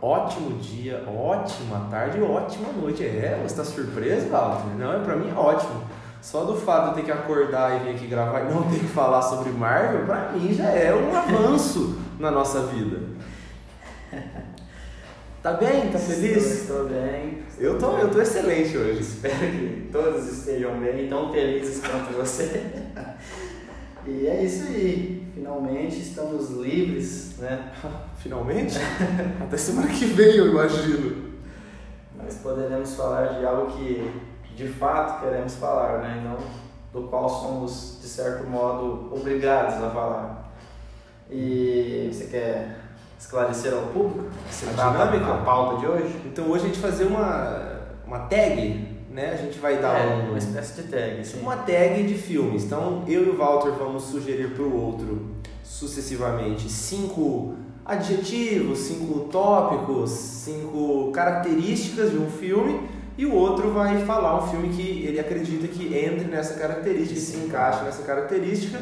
ótimo dia, ótima tarde ótima noite. É, você tá surpreso, Walter? Não, é pra mim é ótimo. Só do fato de eu ter que acordar e vir aqui gravar e não ter que falar sobre Marvel, pra mim já é um avanço na nossa vida. Tá bem? Tá feliz? Estou, estou bem. Eu tô, eu tô excelente hoje. Espero que todos estejam bem, tão felizes quanto você. E é isso aí. Finalmente estamos livres, né? Finalmente? Até semana que vem, eu imagino. Mas poderemos falar de algo que de fato queremos falar, né? E não do qual somos, de certo modo, obrigados a falar. E você quer esclarecer ao público? Você A dinâmica? a pauta de hoje? Então hoje a gente vai fazer uma, uma tag, né? A gente vai dar é, um, uma espécie de tag, assim. uma tag de filmes. Então eu e o Walter vamos sugerir para o outro sucessivamente cinco adjetivos, cinco tópicos, cinco características de um filme e o outro vai falar um filme que ele acredita que entre nessa característica, que se encaixe nessa característica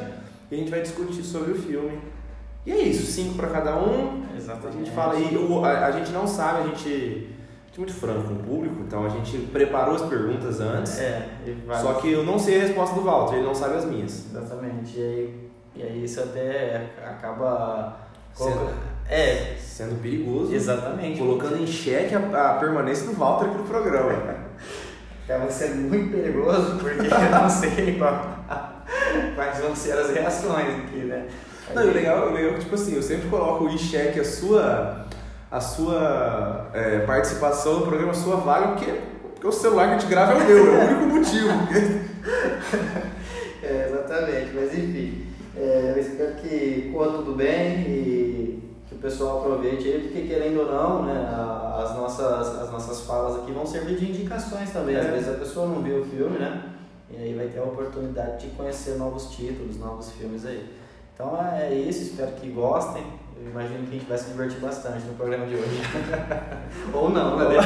e a gente vai discutir sobre o filme. E é isso, cinco para cada um. A Exatamente. gente fala o- a, a gente não sabe, a gente, a muito franco com o público, então a gente preparou as perguntas antes. É, e vai... Só que eu não sei a resposta do Walter, ele não sabe as minhas. Exatamente. E aí, e aí isso até acaba. Sendo- É, Sendo perigoso, exatamente. colocando em xeque a, a permanência do Walter aqui no programa. Acaba sendo muito perigoso porque eu não sei qual- quais vão ser as reações aqui, né? Não, o legal, o legal é que, tipo assim, eu sempre coloco em xeque a sua, a sua é, participação no programa, sua vaga, porque, porque o celular que a gente grava é o meu, é o único motivo. É, exatamente, mas enfim, é, eu espero que corra tudo bem e que o pessoal aproveite aí, porque querendo ou não, né, a- as nossas, as nossas falas aqui vão servir de indicações também. Às É. vezes a pessoa não viu o filme, né? E aí vai ter a oportunidade de conhecer novos títulos, novos filmes aí. Então é isso, espero que gostem. Eu imagino que a gente vai se divertir bastante no programa de hoje. ou não, né?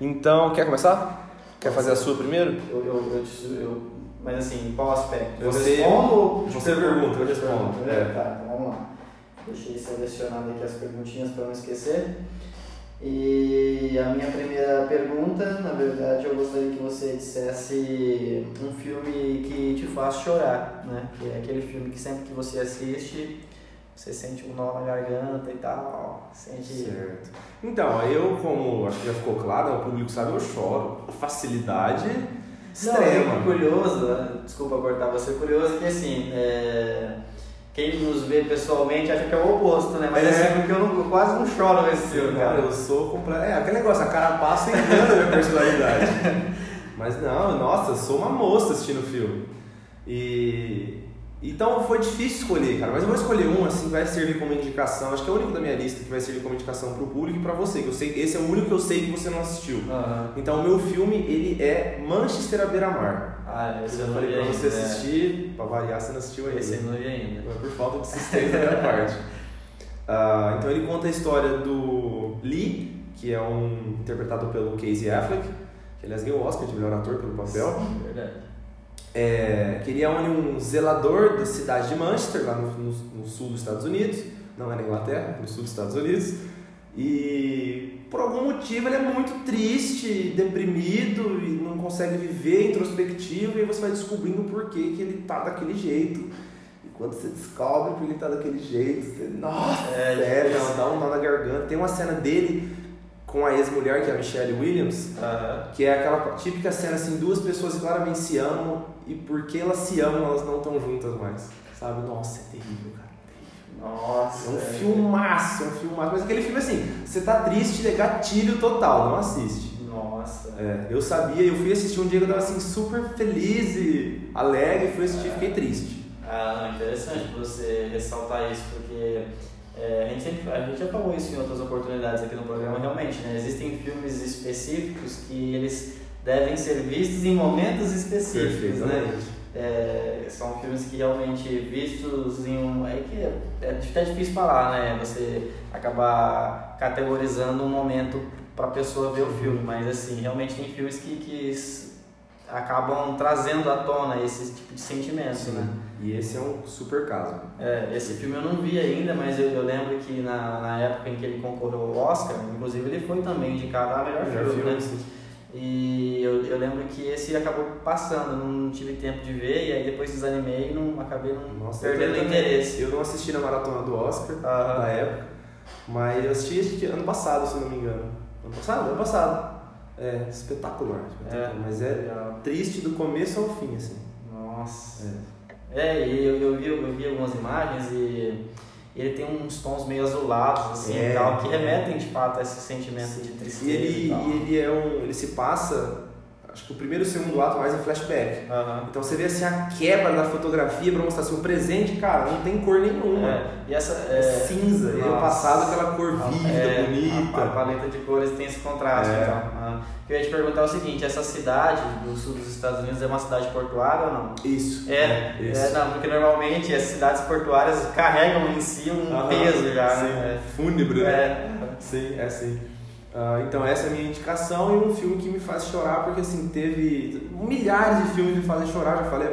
Então, quer começar? Quer fazer a sua primeiro? Eu, eu, eu, eu- mas assim, qual aspecto? Eu Você- respondo você pergunta, eu respondo. É. É. Tá, então vamos lá. Deixei selecionado aqui as perguntinhas para não esquecer. E a minha primeira pergunta, na verdade, eu gostaria que você dissesse um filme que te faz chorar, né? Que é aquele filme que sempre que você assiste, você sente um nó na garganta e tal, sente... Certo. Então, eu, como acho que já ficou claro, o público sabe, eu choro. com Facilidade extrema. Não, é curioso, né? desculpa cortar você, curioso que assim, é, quem nos vê pessoalmente acha que é o oposto, né? Mas É. assim, porque eu, não- eu quase não choro nesse filme, Cara, cara. eu sou completo. É, aquele negócio, a cara passa e engana a minha personalidade. Mas não, nossa, eu sou uma moça assistindo o filme. E. Então foi difícil escolher, cara. Mas eu vou escolher um, assim, que vai servir como indicação. Acho que é o único da minha lista que vai servir como indicação pro público e pra você. Que eu sei, esse é o único que eu sei que você não assistiu. Aham. Então o meu filme, ele é Manchester à beira-mar. Ah, esse Eu falei pra ainda. você né? assistir, pra variar, você não assistiu ainda. Esse eu não vi ainda. É por falta de insistência da minha parte. Ah, então ele conta a história do Lee, que é um interpretado pelo Casey Affleck, que aliás ganhou o Oscar de melhor ator pelo papel. Sim, verdade. É, que ele é um, zelador da cidade de Manchester, lá no, no- no sul dos Estados Unidos. Não é na Inglaterra, no sul dos Estados Unidos. E por algum motivo ele é muito triste, deprimido e não consegue viver introspectivo. E você vai descobrindo o porquê que ele tá daquele jeito. E quando você descobre porque ele tá daquele jeito, você. Nossa, É, difícil. não, dá um nó na garganta. Tem uma cena dele com a ex-mulher, que é a Michelle Williams, que é aquela típica cena assim, duas pessoas que claramente se amam e porque elas se amam, elas não estão juntas mais. Sabe? Nossa, é terrível, cara. Nossa. É um é. filmaço, é um filmaço. Mas aquele filme assim, você tá triste, é gatilho total, não assiste. Nossa. É, eu sabia, eu fui assistir um dia que eu tava assim, super feliz e alegre, fui assistir e fiquei triste. Ah, interessante você ressaltar isso, porque é, a, gente sempre, a gente já falou isso em outras oportunidades aqui no programa, realmente, né? Existem filmes específicos que eles devem ser vistos em momentos específicos, né? É, são filmes que realmente vistos em um. É que é, é até difícil falar, né? Você acabar categorizando um momento para a pessoa ver o filme, mas assim, realmente tem filmes que, que acabam trazendo à tona esse tipo de sentimento, Sim. né? E esse é um super caso. É, esse filme eu não vi ainda, mas eu, eu lembro que na, na época em que ele concorreu ao Oscar, inclusive ele foi também indicado a melhor, Melhor filme, filme, né? sim. E eu, eu lembro que esse acabou passando, não tive tempo de ver, e aí depois desanimei e não, acabei não Nossa, eu perdendo o também- interesse. Eu não assisti na maratona do Oscar Aham. na época, mas eu assisti ano passado, se não me engano. Ano passado? Ano passado. É, espetacular. espetacular. É. Mas é Legal. triste do começo ao fim, assim. Nossa. É. É, e eu, eu, vi, eu vi algumas imagens e ele tem uns tons meio azulados, assim, É. e tal, que remetem de fato a esse sentimento de tristeza. E ele, e e ele é um. ele se passa, acho que o primeiro e o segundo ato mais em flashback. Aham. Então você vê assim a quebra da fotografia pra mostrar assim, o presente, cara, não tem cor nenhuma. É, e essa. É, É, cinza, e o nossa. passado aquela cor vívida, É, bonita. A, a paleta de cores tem esse contraste, É. então. Ah, eu ia te perguntar o seguinte, essa cidade do sul dos Estados Unidos é uma cidade portuária ou não? Isso. É, isso. é, não, porque normalmente as cidades portuárias carregam em si um Aham, peso já, sim. né? Fúnebre, né? É. Sim, é sim. Ah, então essa é a minha indicação e um filme que me faz chorar, porque assim, teve milhares de filmes que me fazem chorar, já falei,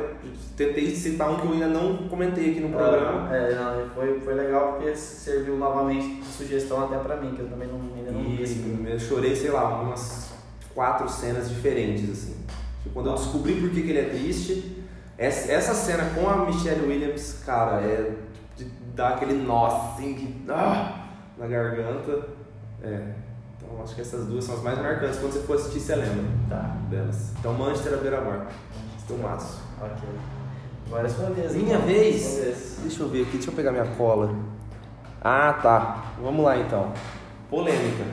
tentei citar um que eu ainda não comentei aqui no programa. Ah, É, não, foi, foi legal porque serviu novamente de sugestão até pra mim, que eu também não, ainda não vi esse filme. Eu chorei, sei lá, umas quatro cenas diferentes, assim. Tipo, Quando eu descobri por que, que ele é triste, essa, essa cena com a Michelle Williams, cara, é de dar aquele nó assim que, ah, na garganta. É. Então acho que essas duas são as mais marcantes. Quando você for assistir, você lembra Tá, delas. Então Manchester à beira-mar. Filmaço. ok. Agora é sua vez. Minha então. vez? Vez. Deixa eu ver aqui, deixa eu pegar minha cola. Ah, tá. Vamos lá então. Polêmica.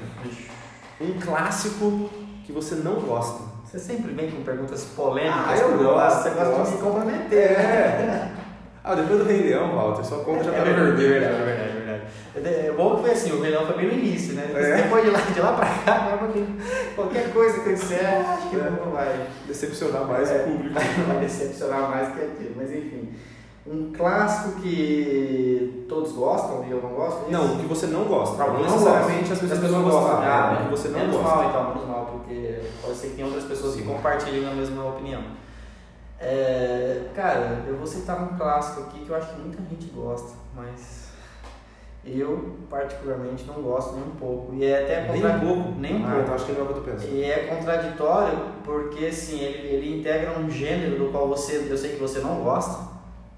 Um clássico que você não gosta. Você sempre vem com perguntas polêmicas. Ah, eu gosto, Você gosta de me comprometer. É. Ah, depois do Rei Leão, Walter, sua conta já tá é verdade, vermelho. é verdade, é verdade. É bom que foi assim, o Rei Leão foi bem no início, né? É. Depois de lá, de lá pra cá, vai pra- qualquer coisa que eu disser, acho que É. não vai. Decepcionar mais É, o público. Vai decepcionar mais que aquilo, mas enfim. Um clássico que todos gostam e eu não gosto? é isso? Não, o que você não gosta. Não não necessariamente gosto. as pessoas, As pessoas não gostam. gostam. Ah, é, que você não menos gosta. mal então, menos mal, porque pode ser que tenha outras pessoas que Sim. compartilhem a mesma opinião. É, cara, eu vou citar um clássico aqui que eu acho que muita gente gosta, mas eu particularmente não gosto nem um pouco. E é até Nem contra- um pouco. Nem um ah, pouco. então acho que é o que eu tô pensando. E é contraditório porque assim, ele, ele integra um gênero do qual você, eu sei que você não gosta,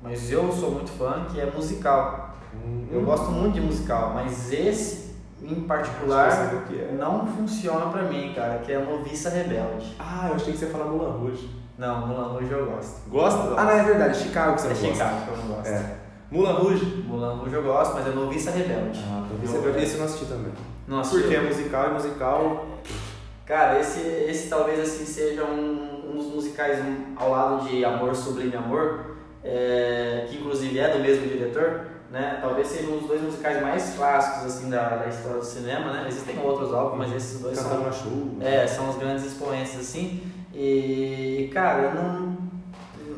mas eu sou muito fã, que é musical. Hum, Eu gosto muito de musical, mas esse em particular é. não funciona pra mim, cara, que é Noviça Rebelde. Ah, eu achei que você ia falar Mulan Rouge. Não, Mulan Rouge eu gosto. Gosta? Ah, não, é verdade. Chicago que você É não gosta. Chicago que eu não gosto. É. Mulan Rouge? Mulan Rouge eu gosto, mas é Noviça Rebelde. Ah, Eu- esse, eu- esse eu não assisti também. Não assisti. Porque é musical e musical. Cara, esse, esse talvez assim seja um, um dos musicais um, ao lado de Amor Sublime Amor, é, que inclusive é do mesmo diretor, né? Talvez seja um dos dois musicais mais clássicos assim da, da história do cinema, né? Existem outros álbuns, mas esses dois Cantando são, na chuva. é, são os grandes expoentes assim. E cara, eu não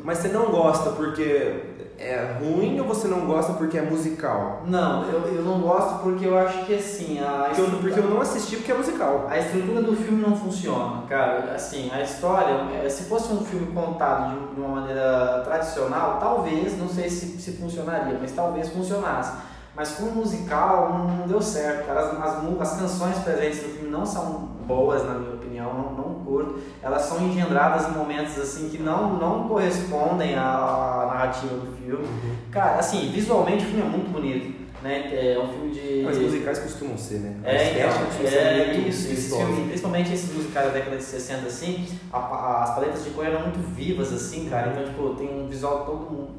Mas você não gosta porque é ruim ou você não gosta porque é musical? não, eu, eu não gosto porque eu acho que assim, a Porque eu, porque eu não assisti porque é musical. A estrutura do filme não funciona, cara. Assim, a história, é, se fosse um filme contado de um- de uma maneira tradicional, talvez, não sei se, se funcionaria, mas talvez funcionasse. Mas com o musical não, deu certo, cara. As, as, as canções presentes no filme não são boas, na minha opinião, não, não curto. Elas são engendradas em momentos assim que não, não correspondem à narrativa do filme. Cara, assim, visualmente o filme é muito bonito. Né? É um filme de. Mas musicais costumam ser, né? É, então, é muito isso, esses filmes, principalmente esses musicais da década de 60, assim, a- a- as paletas de cor eram muito vivas, assim, cara, então, tipo, tem um visual todo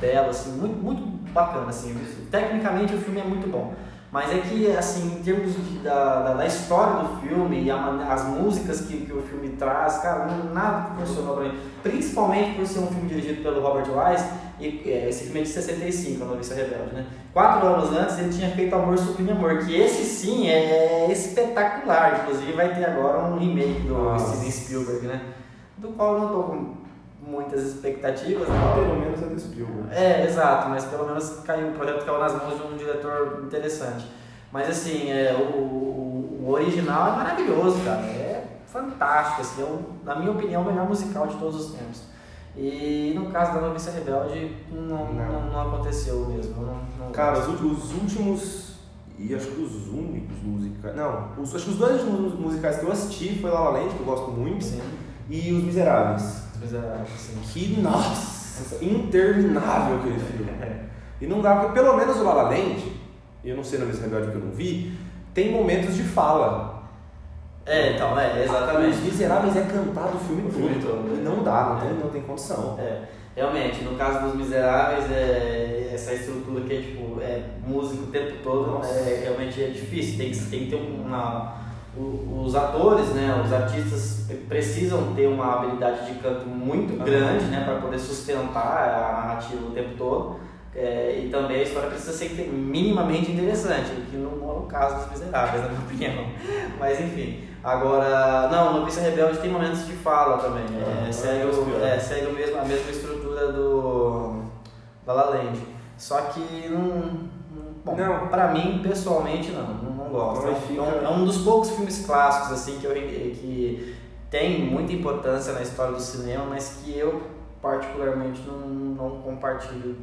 belo, assim, muito, muito bacana, assim, tecnicamente o filme é muito bom, mas é que, assim, em termos de- da, da, da história do filme e a as músicas que, que o filme traz, cara, não, nada funcionou pra mim, principalmente por ser um filme dirigido pelo Robert Wise, e é, esse filme é de 65, A Noviça Rebelde, né? Quatro anos antes ele tinha feito Amor Sublime Amor, que esse sim é espetacular, inclusive vai ter agora um remake do Nossa. Steven Spielberg, né? Do qual eu não tô com muitas expectativas, né? Pelo menos é do Spielberg. É, exato, mas pelo menos caiu, o projeto caiu nas mãos de um diretor interessante. Mas assim, é, o, o, o original é maravilhoso, cara. É fantástico, assim, é o, na minha opinião, o melhor musical de todos os tempos. E no caso da Noviça Rebelde, não, não. não, não aconteceu mesmo. Não, Cara, os, os últimos e acho que os únicos musicais. Não, os, acho que os dois últimos musicais que eu assisti foi La La Land, que eu gosto muito, Sim. e Os Miseráveis. Os Miseráveis, sim. Que, nossa, interminável aquele filme. E não dá, porque pelo menos o La La Land, eu não sei na Miss Rebelde que eu não vi, tem momentos de fala. É, então, é, exatamente. Os Miseráveis é cantado o filme O filme todo. todo, né? não dá, não tem, É. não tem condição. É, realmente, no caso dos Miseráveis, é, essa estrutura que é tipo, é música o tempo todo, é, realmente é difícil. Tem que, tem que ter uma. Os atores, né, os artistas precisam ter uma habilidade de canto muito grande né, para poder sustentar a narrativa o tempo todo. É, e também a história precisa ser minimamente interessante, o que não é o caso dos Miseráveis, na minha opinião. Mas enfim. Agora, não, Noviça Rebelde tem momentos de fala também. É, Ah, segue, é, o, é. é, segue mesmo, a mesma estrutura do da La Land. Só que não. não- Bom, Não. pra mim, pessoalmente, não, não, não gosto. Não, É, fica- um, é um dos poucos filmes clássicos assim que, eu, que tem muita importância na história do cinema, mas que eu particularmente não, não compartilho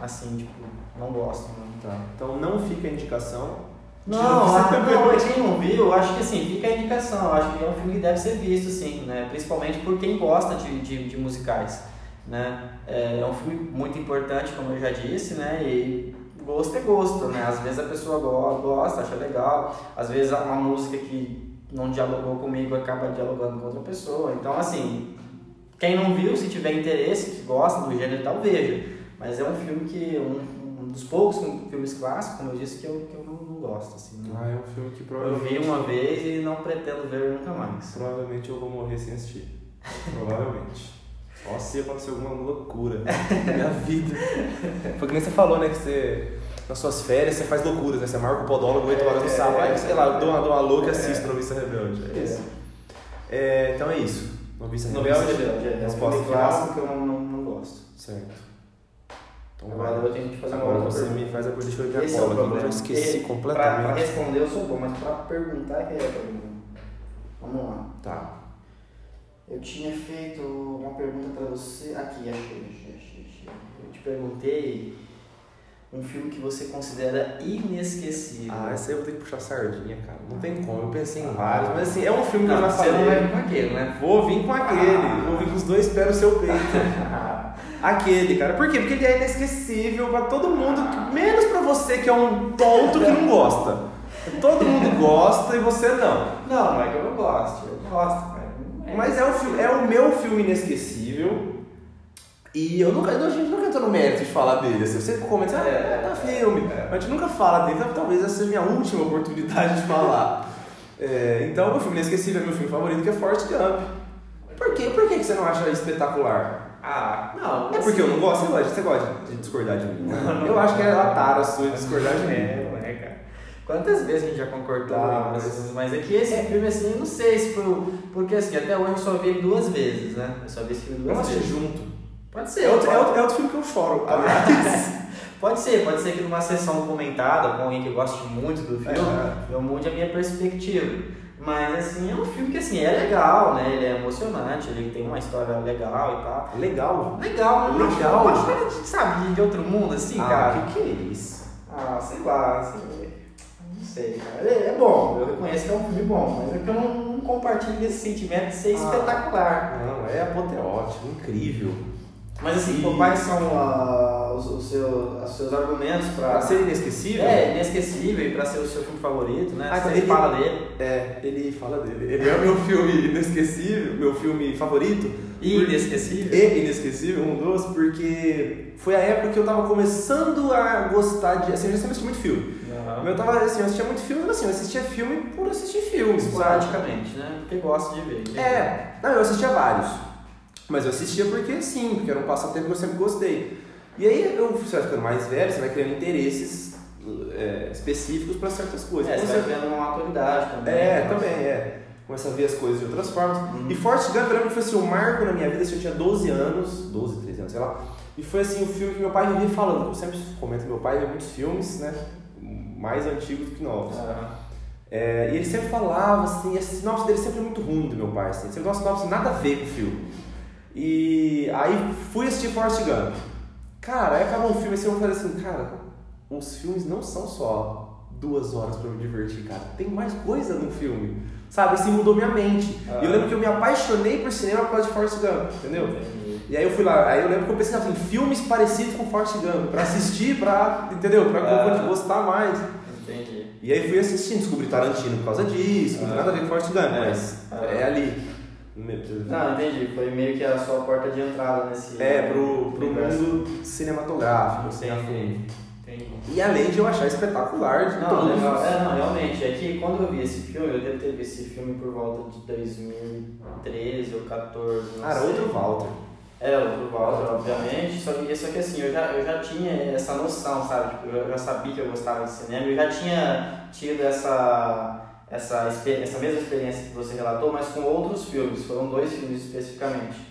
assim, tipo, não gosto. Não. Tá. Então não fica a indicação. Não, ah, não, quem não viu, eu acho que assim, fica a indicação. Eu acho que é um filme que deve ser visto, sim, né? Principalmente por quem gosta de, de, de musicais, né? É, é um filme muito importante, como eu já disse, né? E gosto é gosto, né? Às vezes a pessoa go- gosta, acha legal, às vezes uma música que não dialogou comigo acaba dialogando com outra pessoa. Então, assim, quem não viu, se tiver interesse, que gosta do gênero e tal, veja. Mas é um filme que, um, um dos poucos filmes clássicos, como eu disse, que eu, que eu não, não gosto, assim. não- Ah, é um filme que eu provavelmente. vi uma vez e não pretendo ver nunca mais. Provavelmente eu vou morrer sem assistir. Provavelmente. Só se acontecer alguma loucura na minha vida. Foi que nem você falou, né? Que você, nas suas férias, você faz loucuras, né? Você marca o podólogo 8 horas no É, sábado. é, Aí, sei lá, eu dou uma, dou uma louca e é. assisto Noviça Rebelde. É É. isso. É, então é isso. Noviça Noviça Rebelde. Rebelde, é, é Resposta clássico que eu não, não, não gosto. Certo. Então Agora vai. eu tenho que fazer uma Agora outra você pergunta. me faz a coisa. Deixa eu ver a é eu já esqueci E Pra, pra completamente. responder eu sou bom, mas pra perguntar que é a pergunta. Vamos lá. Tá. Eu tinha feito uma pergunta pra você. Aqui, achei, achei, achei, achei. Eu te perguntei um filme que você considera inesquecível. Ah, essa aí eu vou ter que puxar sardinha, cara. Não tem como. Eu pensei em vários, mas assim, é um filme que eu Não, já você não vai falei. vir com aquele, né? Vou vir com aquele. Vou vir com os dois pés no seu peito. Aquele, cara. Por quê? Porque ele é inesquecível pra todo mundo, menos pra você que é um tonto que não gosta. Todo mundo gosta e você não. Não, não é que eu não gosto. Eu gosto, cara. É. Mas é o, filme, é o meu filme inesquecível. E eu nunca, a gente nunca entrou no mérito de falar dele. Assim, eu sempre comento, ah, é, tá filme. Mas a gente nunca fala dele, então talvez essa seja a minha última oportunidade de falar. É, então, meu filme inesquecível é meu filme favorito, que é Forrest Gump. Por quê? Por que você não acha espetacular? Ah, não. É porque eu não gosto, você gosta, você gosta de discordar de mim. Não, não. eu acho que é a tara sua de discordar de Não mim. é, não é, cara. Quantas vezes a gente já concordou mas- mas é que esse filme, assim, eu não sei se foi. Porque assim, até hoje eu só vi ele duas vezes, né? Eu só vi esse filme duas assistir vezes. junto. Pode ser. É outro, é, outro, é outro filme que eu choro, aliás. pode ser, pode ser que numa sessão comentada com alguém que goste muito do filme, É. eu mude a minha perspectiva. Mas assim, é um filme que assim, é legal, né? Ele é emocionante, ele tem uma história legal e tal. Legal. Legal, mas Legal. Acho que é, sabe, de outro mundo, assim, cara. Ah, que que é isso? Ah, sei lá, assim, não sei, cara. É, é bom, eu reconheço que é um filme bom, mas é que eu não, não compartilho desse sentimento de ser Ah. espetacular. Não, é apoteótico, incrível. Mas assim, E- pô, quais são ah, os, os, seus, os seus argumentos pra... Pra ser inesquecível, É, inesquecível e pra ser o seu filme favorito, né? Ah, Você ele- fala dele. é, ele fala dele. Ele é o meu filme inesquecível, meu filme favorito. E inesquecível. E inesquecível, um dos, porque foi a época que eu tava começando a gostar de. Assim, eu já assisti muito filme. Aham. Eu tava assim, eu assistia muito filme, mas assim, eu assistia filme por assistir filme, sabe? Esporadicamente, né? Porque gosto de ver. É, não, eu assistia vários. Mas eu assistia porque sim, porque era um passatempo que eu sempre gostei. E aí eu, você vai ficando mais velho, você vai criando interesses é, específicos para certas coisas. É, você vai vendo uma maturidade também. É, né? também, é. Começa a ver as coisas de outras formas. Uhum. E Forrest Gump, eu lembro que foi assim, um marco na minha vida, assim, eu tinha 12 anos, 12, 13 anos, sei lá. E foi assim, o filme que meu pai vivia falando. Eu sempre comento que meu pai vê muitos filmes, né? Mais antigos do que novos. É, e ele sempre falava assim, a sinopse dele sempre é muito ruim do meu pai, assim, sempre uma sinopse nada a ver com o filme. E aí fui assistir Forrest Gump. Cara, aí acabou o filme e eu falei assim, cara, os filmes não são só duas horas para me divertir, cara. Tem mais coisa no filme. Sabe? Isso mudou minha mente. Ah. E eu lembro que eu me apaixonei por cinema por causa de Forrest Gump, entendeu? Entendi. E aí eu fui lá, aí eu lembro que eu pesquisava assim, filmes parecidos com Forrest Gump, pra assistir, pra, entendeu? Pra Ah. gostar mais. Entendi. E aí fui assistindo, descobri Tarantino por causa disso, não tem Ah. nada a ver com Forrest Gump, É. mas Ah. é ali. Não, entendi. Foi meio que a sua porta de entrada nesse. É, pro, pro mundo cinematográfico, assim. Entendi. E além de eu achar espetacular de Não, todos. legal. É, não, realmente. É que quando eu vi esse filme, eu devo ter visto esse filme por volta de 2013 ou 14. Não Cara, sei. outro Walter. É, outro Walter, obviamente. Só que, só que assim, eu já, eu já tinha essa noção, sabe? Tipo, eu já sabia que eu gostava de cinema. Eu já tinha tido essa, essa, essa mesma experiência que você relatou, mas com outros filmes. Foram dois filmes especificamente.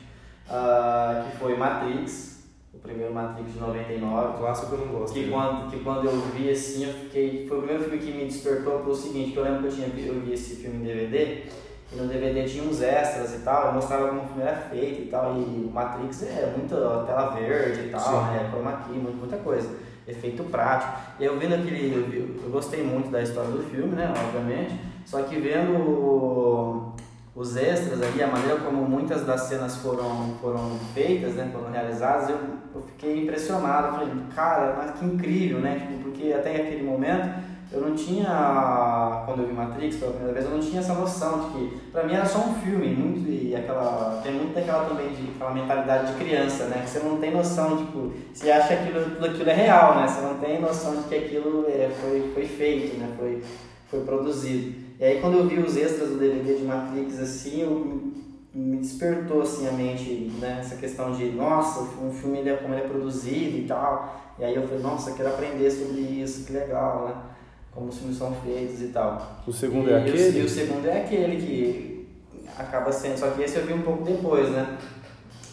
Ah, que foi Matrix, o primeiro Matrix de 99. Um clássico que eu não gosto. Que quando, que quando eu vi assim, eu fiquei. Foi o primeiro filme que me despertou pro seguinte, que eu lembro que eu tinha eu vi esse filme em DVD, e no DVD tinha uns extras e tal, mostrava como o filme era feito e tal, e o Matrix é muita tela verde e tal, Sim. né? Chroma key, muita coisa. Efeito prático. E eu vendo aquele. Eu, eu gostei muito da história do filme, né? Obviamente. Só que vendo os extras ali, a maneira como muitas das cenas foram, foram feitas, né, foram realizadas, eu, eu fiquei impressionado. Eu falei, cara, mas que incrível, né? Tipo, porque até aquele momento eu não tinha, quando eu vi Matrix pela primeira vez, eu não tinha essa noção de que, pra mim era só um filme, muito, e aquela, tem muito daquela também, de aquela mentalidade de criança, né? Que você não tem noção, tipo, você acha que aquilo, tudo aquilo é real, né? Você não tem noção de que aquilo é, foi, foi feito, né? Foi, foi produzido. E aí quando eu vi os extras do DVD de Matrix, assim, eu, me despertou assim a mente, né? Essa questão de, nossa, um filme ele é como ele é produzido e tal. E aí eu falei, nossa, quero aprender sobre isso, que legal, né? Como os filmes são feitos e tal. O segundo e, é e o- aquele? E o segundo é aquele que acaba sendo, só que esse eu vi um pouco depois, né?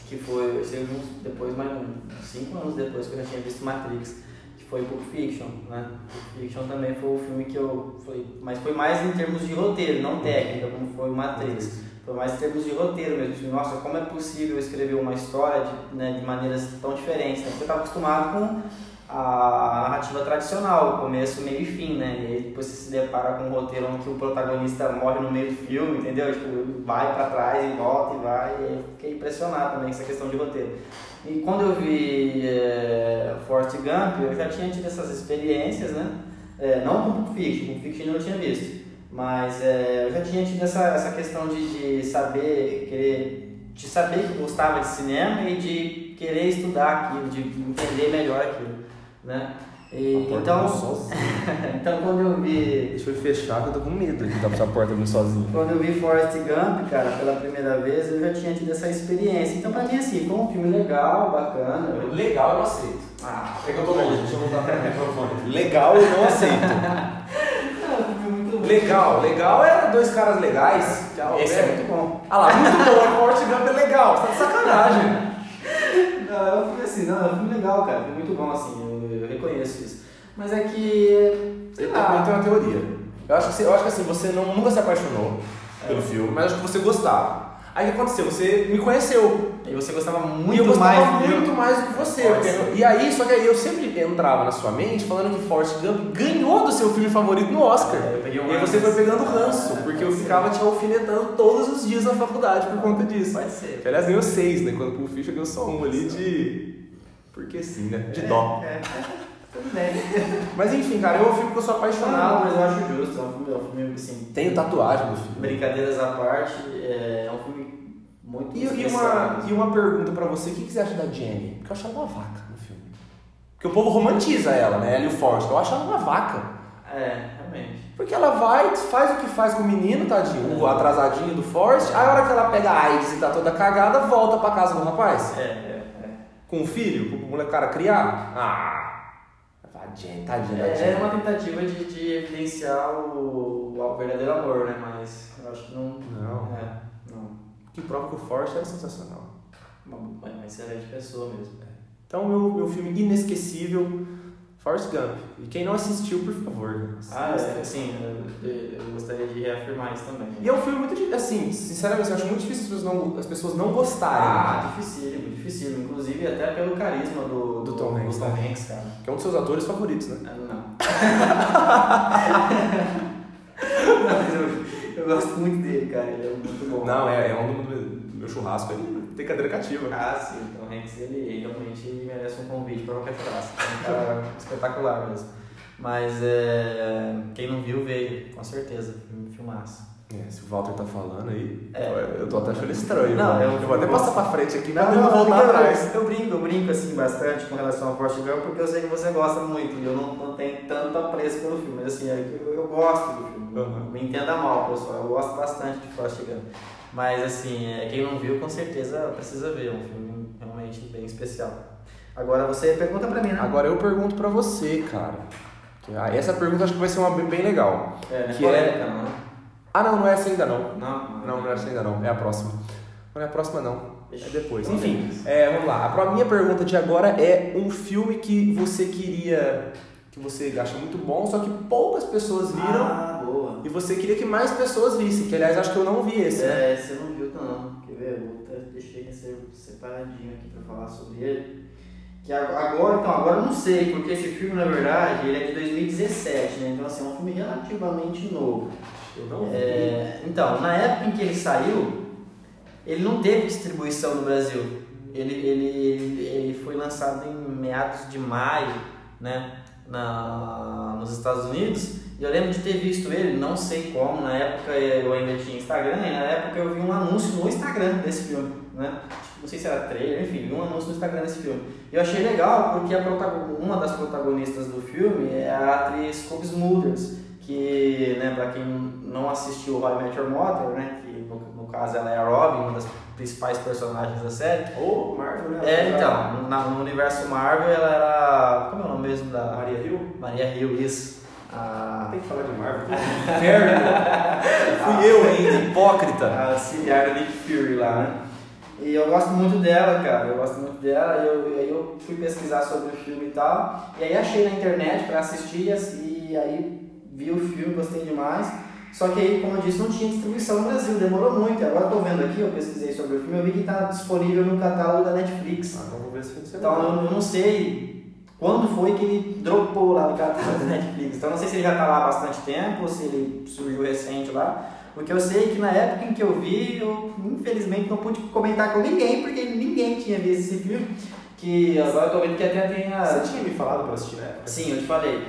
Que foi, esse eu vi uns- depois, mais uns 5 anos depois que eu já tinha visto Matrix, que foi Pulp Fiction, né? Pulp Fiction também foi o filme que eu foi, mas foi mais em termos de roteiro, não técnica, como foi o Matrix. Foi mais em termos de roteiro mesmo. Tipo, Nossa, como é possível escrever uma história de, né, de maneiras tão diferentes? Né? Porque eu estava acostumado com a narrativa tradicional, começo, meio e fim, né? E aí depois você se depara com um roteiro onde o protagonista morre no meio do filme, entendeu? Tipo, vai pra trás e volta e vai. E fiquei impressionado também com essa questão de roteiro. E quando eu vi é, Forrest Gump, eu já tinha tido essas experiências, né? É, não com Pulp Fiction, Pulp Fiction eu tinha visto. Mas é, eu já tinha tido essa, essa questão de, de saber, querer, de saber que gostava de cinema e de querer estudar aquilo, de entender melhor aquilo, né? E, A então, então quando eu vi Deixa eu fechar que eu tô com medo de dar pra essa porta abrindo sozinho. quando eu vi Forrest Gump, cara, pela primeira vez, eu já tinha tido essa experiência. Então pra mim assim, foi um filme legal, bacana. Eu- Legal eu não aceito. Ah, É que eu tô longe, deixa eu voltar para o microfone. Legal eu não aceito. é um filme muito bom. Legal, legal era dois caras legais. Tchau, Esse é velho. muito bom. Ah lá, muito bom, Forrest Gump é legal, você tá de sacanagem. Não, é um filme assim, não, é um filme legal, cara. É muito bom, assim, eu, eu reconheço isso. Mas é que. Sei Eu lá. tenho uma teoria. Eu acho que, você- eu acho que assim, você não, nunca se apaixonou pelo filme, mas acho que você gostava. Aí o que aconteceu? Você me conheceu. E você gostava e eu muito gostava mais muito mais do que você. E aí, só que aí eu sempre entrava na sua mente falando que Forrest Gump ganhou do seu filme favorito no Oscar. É, eu e aí você foi pegando ranço, porque eu ficava te alfinetando todos os dias na faculdade por conta disso. Pode ser. Que, aliás, ganhou seis, né? Quando o Fiction ganhou só um ali de. Porque sim, né? De dó. É, é, tudo bem. Mas enfim, cara, é um filme que eu sou apaixonado. mas eu acho justo. É um filme, é um filme assim, Tenho tatuagem do filme. brincadeiras à parte, é um filme muito E, e, uma, e uma pergunta pra você: o que, que você acha da Jenny? Porque eu acho ela uma vaca no filme. Porque o povo romantiza ela, né? Ela e o Forrest. Eu acho ela uma vaca. É, realmente. Porque ela vai, faz o que faz com o menino, tadinho, o atrasadinho do Forrest. Aí a hora que ela pega a AIDS e tá toda cagada, volta pra casa do rapaz. É, é, é. Com o filho, pro moleque cara criar. Ah! Tadinha da É, Jenny. é uma tentativa de, de evidenciar o, o verdadeiro amor, né? Mas eu acho que não. Não. É, não. Que prova que o Forrest era sensacional. Uma, uma excelente pessoa mesmo. Então, meu, meu filme inesquecível, Forrest Gump. E quem não assistiu, por favor. Ah, é, assim, eu, eu, gostaria de reafirmar isso também. E é um filme muito difícil, assim, sinceramente, eu acho muito difícil as pessoas não, as pessoas não gostarem. Ah, dificílimo, dificílimo. Inclusive até pelo carisma do, Do Tom Hanks, do Tom né? Hanks, cara. Que é um dos seus atores favoritos, né? Ah, Não. Não, mas eu, eu gosto muito dele, cara. Ele é muito bom. Não, é, é um do, meu churrasco, ele tem cadeira cativa. Ah, sim. O Tom Hanks, ele, ele realmente merece um convite pra qualquer churrasco. É um cara espetacular mesmo. Mas é, quem não viu, veio, com certeza. Filmaço. É, se o Walter tá falando aí, É. eu tô até achando estranho. Não, mano. eu- eu vou até passar pra frente aqui Não, pra não, não voltar eu, atrás. Eu, eu brinco, eu brinco assim bastante com relação ao Forrest Gump porque eu sei que você gosta muito e eu não, não tenho tanto apreço pelo filme, mas assim, é que eu, eu gosto do filme. Uhum. Me entenda mal, pessoal, eu gosto bastante de Forrest Gump. Mas assim, é, quem não viu com certeza precisa ver, é um filme realmente bem especial. Agora você pergunta pra mim, né? Agora eu pergunto pra você, cara. Ah, Essa pergunta acho que vai ser uma bem legal. é, né? que polêmica, não, né? Ah, não, não é essa ainda não. Não, Não, não é essa ainda não. É a próxima. Não é a próxima não. É depois. Então, Enfim, é, vamos lá. A minha pergunta de agora é um filme que você queria, que você acha muito bom, só que poucas pessoas viram Ah. E você queria que mais pessoas vissem. Que aliás acho que eu não vi esse. né? É, você não viu não. Quer ver? Eu vou até- deixei separadinho aqui pra falar sobre ele. Que ag- agora, então, agora eu não sei, porque esse filme, na verdade, ele é de 2017, né? Então, assim, é um filme relativamente novo. Eu não vi. É, então, na época em que ele saiu, ele não teve distribuição no Brasil. Ele, ele, ele, ele foi lançado em meados de maio, né? Na, nos Estados Unidos. E eu lembro de ter visto ele, não sei como, na época eu ainda tinha Instagram, e na época eu vi um anúncio no Instagram desse filme, né? Não sei se era trailer, enfim, vi um anúncio no Instagram desse filme. E eu achei legal porque uma das protagonistas do filme é a atriz Cobb Smulders, que, né, pra quem não assistiu How I Met Your Mother, né, que no, no caso ela é a Robin, uma das principais personagens da série. Ou Marvel, né? É, então, na- no universo Marvel ela era, como é o nome mesmo da... Maria Hill? Maria Hill, isso. A, Tem que falar de Marvel. Inferno. Fui eu ainda, hipócrita. a auxiliar do Nick Fury lá, né? E eu gosto muito dela, cara, eu gosto muito dela, e eu, aí eu fui pesquisar sobre o filme e tal, e aí achei na internet pra assistir, e aí vi o filme, gostei demais, só que aí, como eu disse, não tinha distribuição no Brasil, demorou muito, e agora eu tô vendo aqui, eu pesquisei sobre o filme, eu vi que tá disponível no catálogo da Netflix. Ah, então vou ver de Então eu não sei quando foi que ele dropou lá no catálogo da Netflix. Então não sei se ele já tá lá há bastante tempo ou se ele surgiu recente lá. Porque eu sei que na época em que eu vi, eu infelizmente não pude comentar com ninguém, porque ninguém tinha visto esse filme. Que agora eu tô vendo que até tem a. Você tinha me falado pra assistir na época? Sim, eu te falei.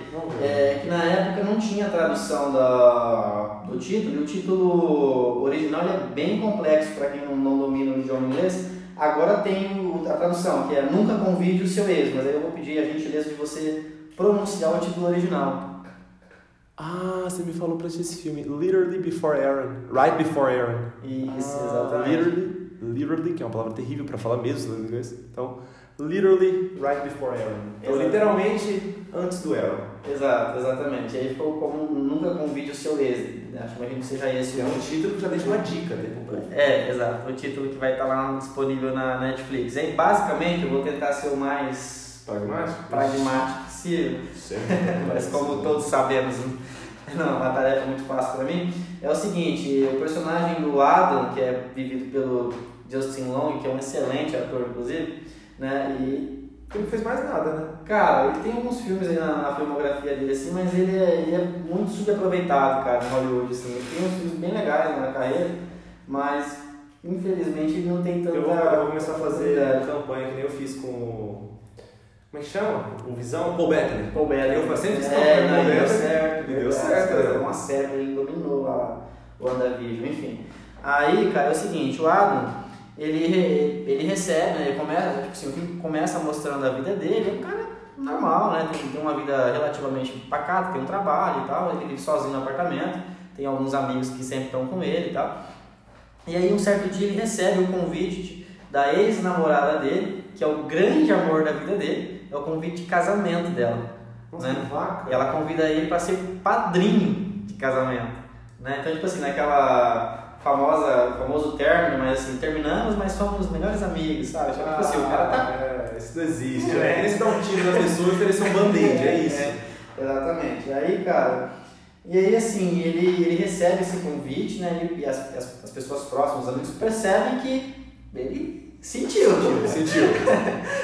É, que na época não tinha tradução da, do título, e o título original é bem complexo para quem não, não domina o idioma inglês. Agora tem a tradução, que é Nunca convide o seu ex, mas aí eu vou pedir a gentileza de você pronunciar o título original. Ah, você me falou pra assistir esse filme. Literally Before Aaron. Right Before Aaron. Isso, Ah, exatamente. Literally, literally, que é uma palavra terrível pra falar mesmo no inglês. Então, literally right before Aaron. Então, literalmente antes do Aaron. Exato, exatamente. Aí ficou como Nunca convide o seu ex. Acho que que seja esse É um título que já deixa uma dica né, pro povo. É, exato. O título que vai estar lá disponível na Netflix. Aí, basicamente, eu vou tentar ser o mais Pragmático? pragmático possível. Mas como todos sabemos, não, é uma tarefa muito fácil para mim. É o seguinte, o personagem do Adam, que é vivido pelo Justin Long, que é um excelente ator, inclusive, né? E, Ele não fez mais nada, né? cara, ele tem alguns filmes aí na, na filmografia dele, assim, mas ele é, ele é muito subaproveitado, cara, em Hollywood, assim. Ele tem uns filmes bem legais na carreira, mas, infelizmente, ele não tem tanta... Eu vou, eu vou começar a fazer oportunidade. campanha que nem eu fiz com o. Como é que chama? O Visão? Paul Bettany. Paul Bettany. Eu sempre fiz é, campanha não, com deu certo. E deu certo, né? uma série, ele dominou o WandaVision, enfim. Aí, cara, é o seguinte, o Adam, ele, ele recebe, né, ele começa, tipo assim, o filme começa mostrando a vida dele, é um cara normal, né, tem, tem uma vida relativamente pacata, tem um trabalho e tal, ele vive sozinho no apartamento, tem alguns amigos que sempre estão com ele e tal. E aí, um certo dia, ele recebe o convite da ex-namorada dele, que é o grande amor da vida dele, é o convite de casamento dela. Nossa, Né? vaca. E ela convida ele para ser padrinho de casamento. Né? Então, tipo assim, naquela famosa, famoso término, mas assim, terminamos, mas somos melhores amigos, sabe? Tipo assim, o cara tá. É, isso não existe, né? Eles dão um tiro na pessoa e oferecer um band-aid, é isso. É, exatamente. E aí, cara, e aí assim, ele, ele recebe esse convite, né? E, as, as, as, pessoas próximas, os amigos, percebem que ele sentiu. Sentiu.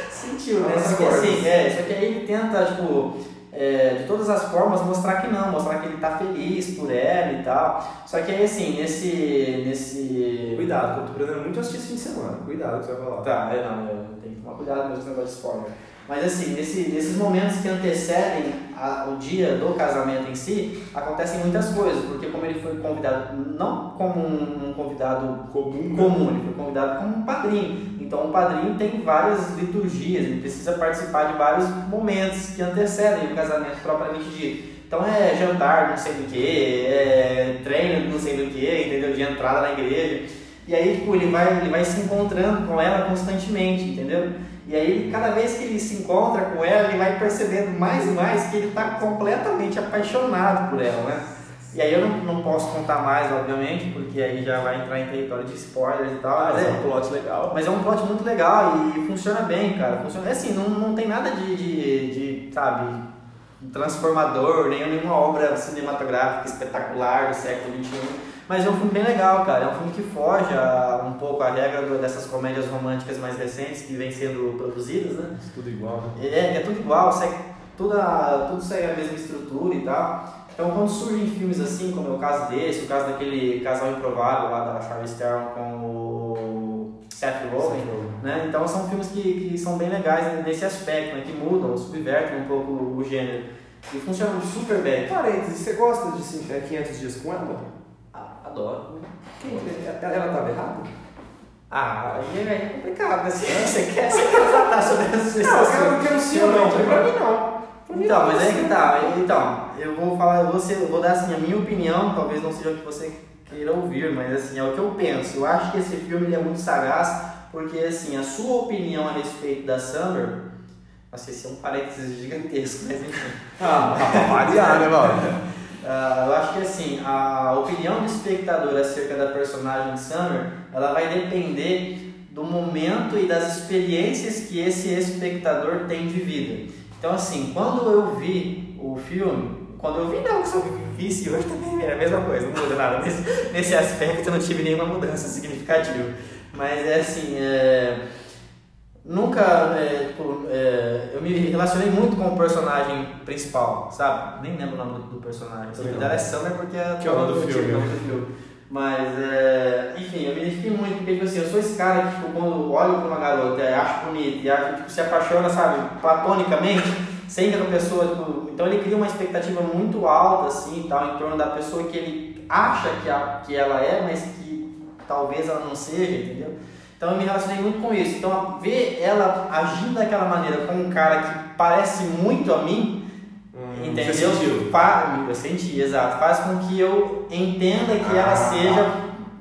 sentiu, né? Só que assim, é, só que aí ele tenta, tipo é, de todas as formas mostrar que não, mostrar que ele está feliz por ela e tal. Só que aí assim, nesse. nesse... Cuidado, eu tô aprendendo muito assistir esse fim de semana. Cuidado que você vai falar. Tá, é, não, eu tenho que tomar cuidado com esse negócio de spoiler. Mas assim, nesse, nesses momentos que antecedem a, o dia do casamento em si, acontecem muitas coisas, porque como ele foi convidado, não como um, um convidado comum, comum, ele foi convidado como um padrinho. Então o padrinho tem várias liturgias, ele precisa participar de vários momentos que antecedem o casamento propriamente dito. Então é jantar, não sei do que, é treino, não sei do que, entendeu? De entrada na igreja. E aí, tipo, ele vai, ele vai se encontrando com ela constantemente, entendeu? E aí, cada vez que ele se encontra com ela, ele vai percebendo mais e mais que ele está completamente apaixonado por ela, né? E aí eu não, não posso contar mais, obviamente, porque aí já vai entrar em território de spoilers e tal. Mas, mas é, é, um plot legal. Mas é um plot muito legal e funciona bem, cara. Funciona, é assim, não, não tem nada de, de, de sabe, transformador, nem nenhuma obra cinematográfica espetacular do século XXI mas é um filme bem legal, cara. É um filme que foge a, um pouco a regra dessas comédias românticas mais recentes que vêm sendo produzidas, né? Tudo igual, né? É, é tudo igual, segue, tudo, a, tudo segue a mesma estrutura e tal. Então, quando surgem filmes assim, como é o caso desse, o caso daquele casal improvável lá da Charlize Theron com o Seth Rogen, né? Então, são filmes que, que são bem legais nesse aspecto, né? Que mudam, subvertem um pouco o gênero. E funcionam super bem. Parênteses, você gosta de 500 dias com ela? Adoro. Quem, ela estava errada? Ah, aí é complicado, assim. Você quer, você quer tratar sobre essas questões? Não, eu quero, quero sim ou não. Pra mim não. então, mas aí que tá. Então, eu vou falar, eu vou, ser, eu vou dar assim a minha opinião, talvez não seja o que você queira ouvir, mas assim, é o que eu penso. Eu acho que esse filme é muito sagaz, porque assim, a sua opinião a respeito da Summer, não sei se é um parênteses gigantesco, mas enfim. Ah, variar, né, mano? Uh, eu acho que assim, a opinião do espectador acerca da personagem Summer, ela vai depender do momento e das experiências que esse espectador tem de vida. Então assim, quando eu vi o filme, quando eu vi não, que eu visse hoje também é a mesma coisa, não muda nada. Nesse, nesse aspecto eu não tive nenhuma mudança significativa. Mas é assim, é nunca, é, tipo, é, eu me relacionei muito com o personagem principal, sabe? Nem lembro o nome do, personagem. Se verdade é Summer porque é, que é o nome do, filme. do filme. Mas, é, enfim, eu me identifiquei muito, porque, tipo assim, eu sou esse cara que, tipo, quando olho pra uma garota e acho bonita e acho, tipo, se apaixona, sabe, platonicamente, sem que a pessoa, tipo, então ele cria uma expectativa muito alta, assim, tal, em torno da pessoa que ele acha que, a, que ela é, mas que talvez ela não seja, entendeu? Então eu me relacionei muito com isso. Então ver ela agindo daquela maneira com um cara que parece muito a mim, hum, entendeu? Você sentiu? eu senti, exato. Faz com que eu entenda que ah, ela seja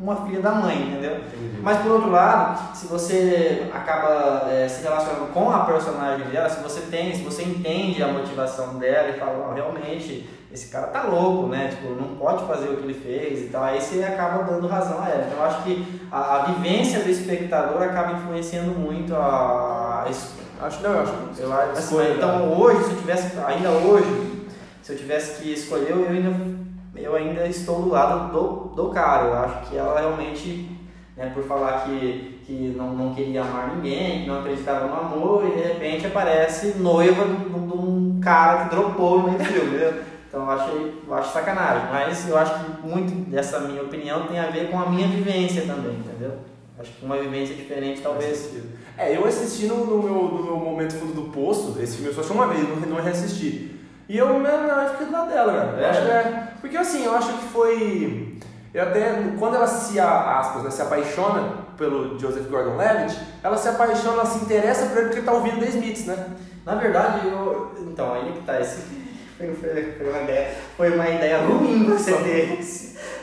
uma filha da mãe, entendeu? Entendi. Mas por outro lado, se você acaba é, se relacionando com a personagem dela, se você tem, se você entende a motivação dela e fala, oh, realmente esse cara tá louco, né? Tipo, não pode fazer o que ele fez e tal. Aí você acaba dando razão a ela. Então eu acho que a, a vivência do espectador acaba influenciando muito a. a acho não, eu acho. Eu acho assim, então hoje, se eu tivesse, ainda hoje, se eu tivesse que escolher, eu ainda, eu ainda estou do lado do, do cara. Eu acho que ela realmente, né, por falar que, que não, não queria amar ninguém, que não acreditava no amor, e de repente aparece noiva de, um cara que dropou no meio do filme? Então eu achei, eu acho sacanagem, mas eu acho que muito dessa minha opinião tem a ver com a minha vivência também, entendeu? Acho que uma vivência diferente talvez. É, eu assisti no, no, meu, no meu momento fundo do poço, esse filme eu só assisti uma vez, não, não reassisti. E eu, não, eu fiquei do lado dela, cara. É. acho que é, porque assim, eu acho que foi. Eu até, quando ela se, aspas, né, se apaixona pelo Joseph Gordon-Levitt, ela se apaixona, ela se interessa por ele porque ele tá ouvindo The Smiths, né? Na verdade, eu, então, aí que tá, esse foi, foi, foi, uma ideia, foi uma ideia ruim você ter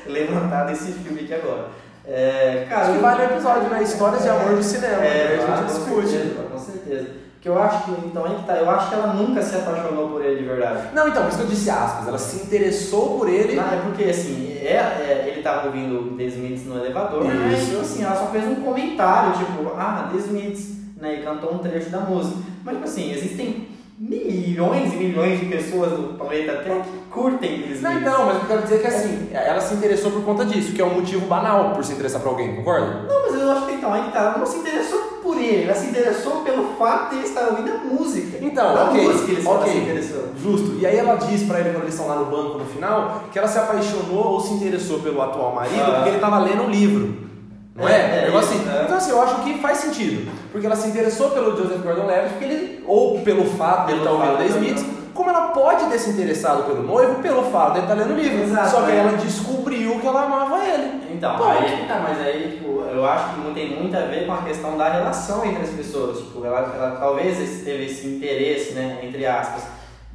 levantado esse filme aqui agora. É, cara, Acho que vale o episódio, né? Histórias de amor no cinema. É, a gente discute. Com certeza, com certeza. Porque eu acho que, então aí que tá, eu acho que ela nunca se apaixonou por ele de verdade. Não, então, por isso que eu disse aspas, ela se interessou por ele. Ah, é porque assim, é, é, ele tava ouvindo The Smiths no elevador, isso. mas assim, ela só fez um comentário, tipo, ah, The Smiths, né? E cantou um trecho da música. Mas tipo assim, existem milhões e milhões de pessoas no planeta Terra que curtem Bruce Não, então, mas o que eu quero dizer é que assim, ela se interessou por conta disso, que é um motivo banal por se interessar por alguém, concorda? Não, mas eu acho que então, aí que tá, ela não se interessou por ele, ela se interessou pelo fato de ele estar ouvindo a música. Então, a ok, música ele ela se interessou. justo. E aí ela diz pra ele quando eles estão lá no banco no final que ela se apaixonou ou se interessou pelo atual marido Ah. porque ele tava lendo um livro. Não é? É, é isso, assim. é. Então assim, eu acho que faz sentido. Porque ela se interessou pelo Joseph Gordon-Levitt porque ele ou pelo fato de estar ouvindo The de- Smiths, como ela pode ter se interessado pelo noivo pelo fato de ele estar lendo o livro. Exato, Só que é. ela descobriu que ela amava ele. Então, Ponto. aí tá, mas aí, tipo, eu acho que tem muito a ver com a questão da relação entre as pessoas. Tipo, ela, ela talvez teve esse interesse, né, entre aspas,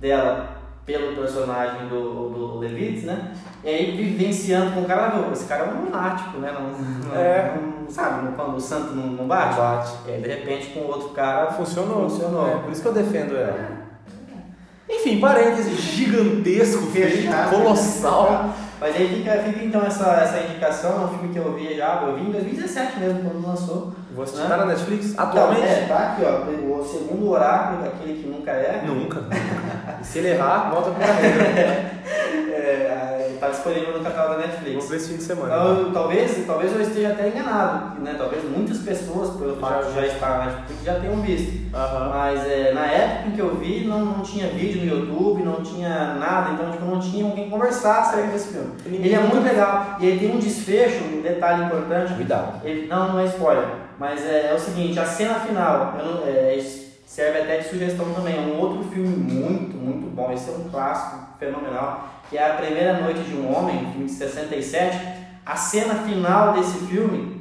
dela pelo personagem do, do Levitz, né? E aí vivenciando com o cara, "Meu, esse cara é um lunático, né? Não, não- É. não- sabe, não- quando o santo não, não bate? Bate. E aí, de repente, com outro cara, Funcionou. Funcionou. É, por isso que eu defendo ela. Enfim, parênteses gigantesco, Fechado. colossal. Mas aí fica, fica então essa, essa indicação, é um filme que eu vi já, eu vi em 2017 mesmo, quando lançou. Vou assistir. Né? Tá na Netflix? Então, Atualmente? é, tá aqui, ó, o segundo oráculo, aquele que nunca é. Nunca. E se ele errar, volta pra regra. É, tá disponível no canal da Vou Netflix. ver esse fim de semana. Então, talvez, talvez eu esteja até enganado, né? Talvez muitas pessoas, pelo fato de já estar na Netflix, já tenham visto. Aham. Mas é, na época em que eu vi, não, não tinha vídeo no YouTube, não tinha nada, então tipo, não tinha com quem conversar acerca desse filme. Ele é muito legal e ele tem um desfecho, um detalhe importante. Cuidado. Ele, não, não é spoiler, mas é, é o seguinte, a cena final eu não- é, serve até de sugestão também, é um outro filme muito, muito bom, esse é um clássico fenomenal, que é A Primeira Noite de um Homem, um filme de 67. A cena final desse filme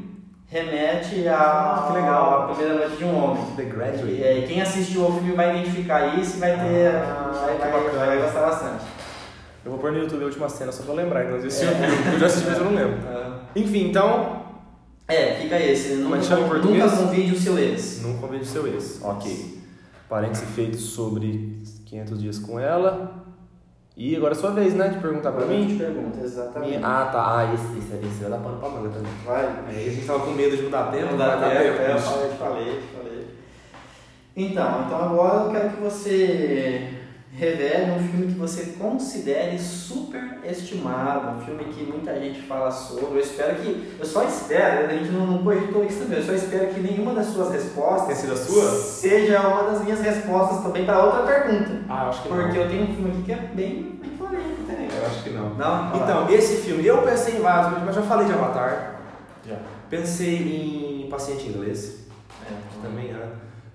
remete a, legal. a Primeira Noite de um Homem. The Graduate. é, quem assistiu ao filme vai identificar isso e vai ter. Ah, vai, vai, vai gostar bastante. Eu vou pôr no YouTube a última cena só pra lembrar, nós assisti É. o filme. Eu já assisti, mas eu não lembro. Enfim, então, É, fica esse. Como é Nunca, que chama em português? nunca convide o seu ex. não convide seu ex. Ok. Parênteses feito sobre 500 dias com ela. E agora é sua vez, né, de perguntar pra eu mim? te pergunto, exatamente. Minha- Ah, tá. Ah, esse, esse, esse vai dar pano pra manga também. Vai. Aí a gente tava com medo de não dar tempo. Não dar tempo, é, eu bicho. falei, falei, te falei. Então, então agora eu quero que você revele um filme que você considere super estimado, um filme que muita gente fala sobre. Eu espero que, eu só espero, a gente não, não cogitou isso também, eu só espero que nenhuma das suas respostas Tem sido a sua? seja uma das minhas respostas também para outra pergunta. Ah, acho que Porque não. eu tenho um filme aqui que é bem, bem polêmico também. Eu acho que não. Não? Então, esse filme, eu pensei em vários, mas já falei de Avatar. já. Pensei em Paciente Inglês. É, Também, né?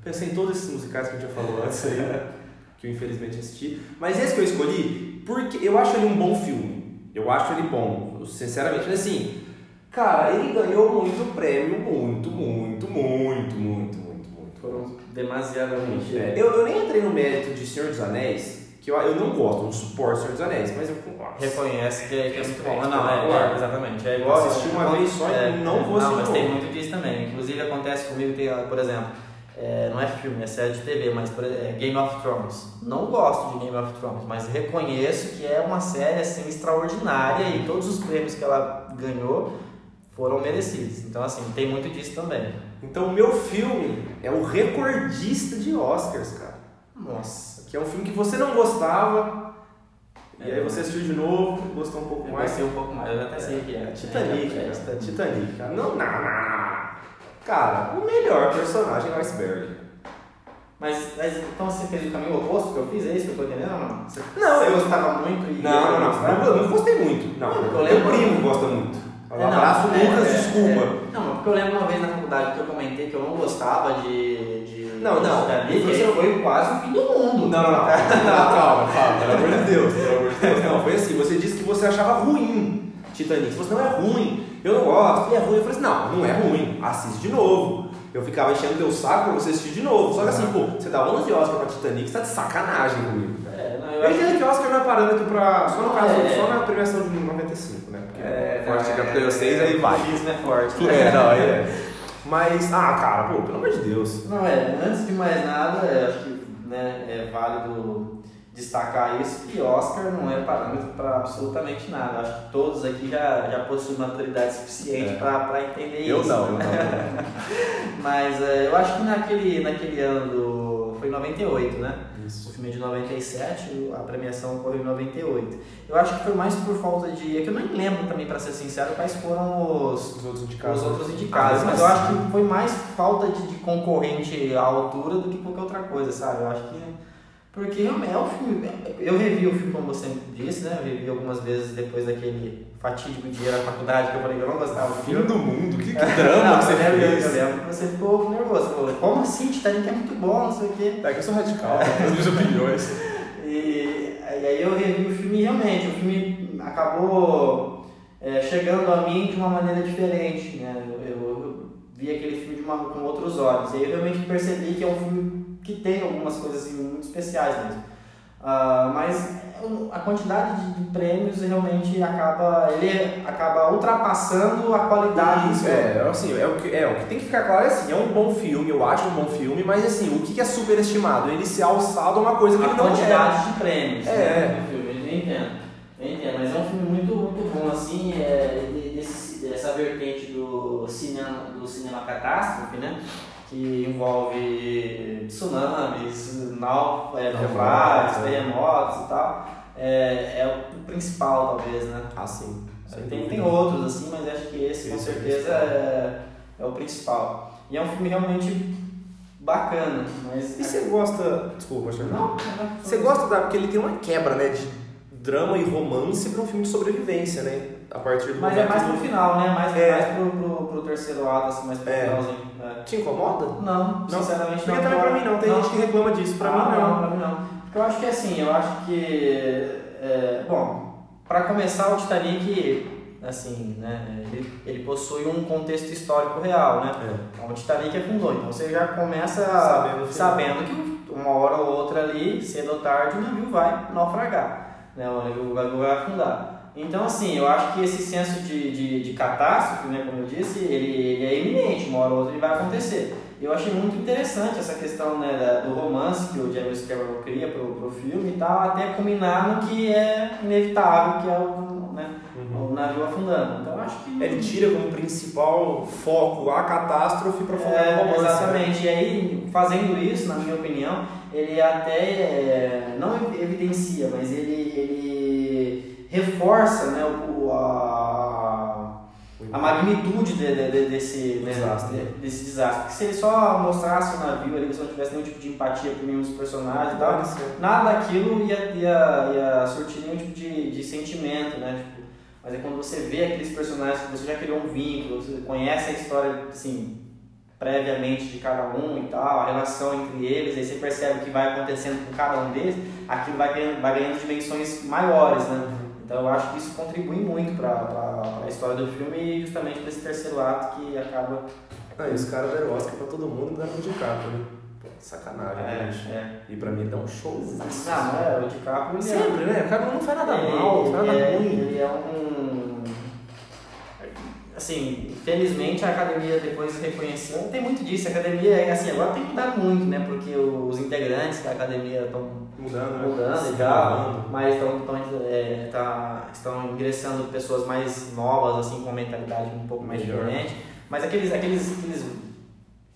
Pensei em todos esses musicais que a gente já falou antes aí, que eu infelizmente assisti. Mas esse que eu escolhi, porque eu acho ele um bom filme. Eu acho ele bom, sinceramente. Mas assim, cara, ele ganhou muito prêmio, muito, muito, muito, muito, muito, muito. Foram demasiadamente. É, eu, eu nem entrei no mérito de Senhor dos Anéis, que eu, eu não gosto, não suporto Senhor dos Anéis, mas eu nossa, reconhece que é, que é muito bom. Respeito, Não, é, é, exatamente. É igual Assisti uma vez só e não vou assistir Não, mas tem muito disso também. Inclusive acontece comigo, tem, por exemplo, é, não é filme, é série de TV, mas é Game of Thrones. Não gosto de Game of Thrones, mas reconheço que é uma série assim extraordinária e todos os prêmios que ela ganhou foram merecidos. Então assim, tem muito disso também. Então o meu filme é o recordista de Oscars, cara. Nossa. Que é um filme que você não gostava, e aí você assistiu de novo, gostou um pouco Eu mais. gostei um pouco mais, eu até sei o que é. Titanic, É, cara. Titanic. Titanic, cara. Não, não, não. Cara, o melhor personagem é o Iceberg. Mas, mas então você fez o caminho oposto que eu fiz, é isso que eu tô entendendo ou não? Você, Não, você eu- gostava muito e. Não, não, não. gostava? Eu não gostei muito. Não, Não, eu meu lembro- primo gosta muito. Um É, não, abraço, é, Lucas, é, desculpa. é. Não, mas porque eu lembro uma vez na faculdade que eu comentei que eu não gostava de. de Não, não. Titanic, Você- e foi quase o fim do mundo. Não, não, não. Não, calma, calma. Pelo amor de Deus, pelo amor de Deus. Não, foi assim. Você disse que você achava ruim Titanic. Você falou, não é ruim. Eu não gosto. E é ruim. Eu falei assim, não, não é ruim. Assiste de novo. Eu ficava enchendo teu saco pra você assistir de novo. Só que assim, pô, você dá 11 Oscar pra Titanic, você tá de sacanagem comigo. É, não, eu Eu acho entendo que Oscar não é parâmetro pra. Só no caso, É. só na premiação de 95, né? Porque É, Forte é, ganhou 6, aí vai. O ismo é forte. É, não, aí é. Mas, ah, cara, pô, pelo amor de Deus. Não, é, antes de mais nada, acho que né, é válido destacar isso, que Oscar não é parâmetro para absolutamente nada. Acho que todos aqui já, já possuem maturidade suficiente É. para entender Eu isso. não, eu não. Mas é, eu acho que naquele, naquele ano do foi em 98, né? O Isso. filme é de 97, a premiação ocorreu em 98. Eu acho que foi mais por falta de. É que eu nem lembro tambs pra ser sincero, quais foram os, Os outros indicados. os outros indicados. Ah, mas mas eu acho que foi mais falta de, de concorrente à altura do que qualquer outra coisa, sabe? Eu acho que. Porque é um filme. Eu revi o filme, como você disse, né? Eu revi algumas vezes depois daquele fatídico dia na faculdade que eu falei que eu não gostava do Fim filme. do mundo, que, que Não, drama que você eu lembro, fez. Eu lembro que você ficou nervoso. Falou, como assim? Titanic é muito bom, não sei o quê. É que eu sou radical, as minhas opiniões. E, aí eu revi o filme realmente, o filme acabou é, chegando a mim de uma maneira diferente, né? Eu, eu vi aquele filme de uma, com outros olhos. E aí eu realmente percebi que é um filme que tem algumas coisas assim, muito especiais mesmo. Ah, mas a quantidade de, prêmios realmente acaba ele acaba ultrapassando a qualidade do Isso, filme. é, assim, é o, que, é, o que tem que ficar claro é assim, é um bom filme, eu acho um bom filme, mas assim, o que é superestimado? Ele ser alçado a uma coisa que a ele não é. quantidade de prêmios É. né, do filme, eu entendo. Eu entendo, mas é um filme muito, muito bom, assim, é, de- desse, dessa vertente do cinema, do cinema catástrofe, né? Que envolve tsunamis, nau, é, Terremotos, naufrágios, é. terremotos e tal. É, é o principal, talvez, né? Ah, sim. sem Tem, tem outros, assim, mas acho que esse, com Esse é o certeza, principal. é, é o principal. E é um filme realmente bacana, mas... E você gosta. Desculpa, Charlie. Não, não. Você gosta da. Porque ele tem uma quebra, né? De drama e romance pra um filme de sobrevivência, né? A partir do Mas é mais pro final, né? Mais, É. mais pro, pro, pro terceiro ato, assim, mais pro É. finalzinho. É. Te incomoda? Não, sinceramente Porque não. também pra mim não, tem gente que reclama disso, pra Ah, mim não. Pra mim não. Porque eu acho que assim, eu acho que. é, bom, pra começar, o Titanic, assim, né? Ele, ele possui um contexto histórico real, né? É. O Titanic afundou, então você já começa Sabendo sabendo que uma hora ou outra ali, cedo ou tarde, o navio vai naufragar, né? o navio vai afundar. Então, assim, eu acho que esse senso de, de, de catástrofe, né, como eu disse, ele, ele é iminente, uma hora ou outra ele vai acontecer. Eu achei muito interessante essa questão né, da- do romance que o James Cameron cria pro, pro filme e tal, até culminar no que é inevitável, que é o, né, Uhum. o navio afundando. Então, eu acho que... Ele tira como principal foco a catástrofe pra focar É, no romance. né? exatamente. E aí, fazendo isso, na minha opinião, ele até é, não evidencia, mas ele, ele reforça né, o, a, a magnitude de- de- de- desse, né, Desastre. de- desse desastre. Porque se ele só mostrasse o navio ali, se não tivesse nenhum tipo de empatia por nenhum dos personagens e tal, nada daquilo ia, ia, ia surtir nenhum tipo de, de sentimento, né? Tipo, mas é quando você vê aqueles personagens que você já criou um vínculo, você conhece a história, assim, previamente de cada um e tal, a relação entre eles, aí você percebe o que vai acontecendo com cada um deles, aquilo vai ganhando, vai ganhando dimensões maiores, né? Então eu acho que isso contribui muito para a história do filme e justamente para esse terceiro ato que acaba... Ah, e os caras deram Oscar pra todo mundo e deram pro DiCaprio, né? Pô, sacanagem, né, bicho? é. E pra mim dá um show. Não, é, o DiCaprio... é- Sempre, né? O cara não faz nada mal, não faz nada é, ruim. Ele é um. Assim, felizmente a academia depois reconheceu. Tem muito disso, a academia, é assim, agora tem mudado muito, né? Porque os integrantes da academia estão Mudando, né? mudando Se e tal, mas estão, estão, é, tá, estão ingressando pessoas mais novas, assim, com mentalidade um pouco mais Melhor. diferente. Mas aqueles, aqueles, aqueles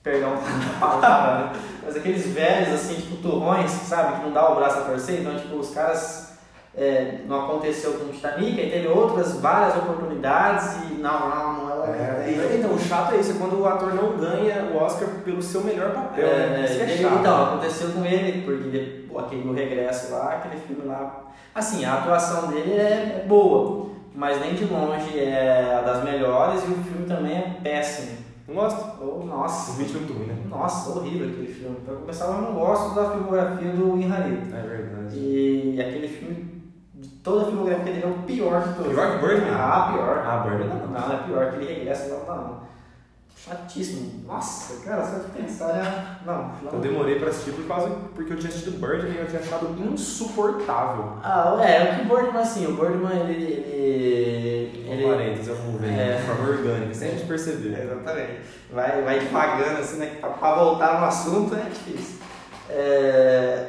perdão a palavra, né? mas aqueles velhos, assim, tipo turrões, sabe, que não dá o braço a torcer, então, tipo, os caras, é, não aconteceu com o Titanic, aí teve outras, várias oportunidades e não, não, não é, É, então, o chato é isso, é quando o ator não ganha o Oscar pelo seu melhor papel. né? É, Isso é chato. então, aconteceu com ele, porque pô, aquele o regresso lá, aquele filme lá. Assim, a atuação dele é, é boa, mas nem de longe é a das melhores e o filme também é péssimo. Não gosto. Oh, nossa, O vídeo é muito ruim, né? nossa, horrível aquele filme. Pra começar, eu não gosto da filmografia do Inharito. É verdade. E aquele filme, toda a filmografia dele é o pior de todos. Pior que Birdman? Ah, pior. Ah, Birdman Não, não. não, é pior, aquele regresso não, não. Chatíssimo. Nossa, cara, só de pensar já. Não, não. Eu demorei pra assistir por causa porque eu tinha assistido Birdman e eu tinha achado insuportável. Ah, é, o que o Birdman, assim, o Birdman, ele... ele, ele parênteses, eu vou ver É. de forma orgânica, sem a gente perceber. Exatamente. Vai, vai devagando, assim, né? Pra, pra voltar no assunto é difícil. É,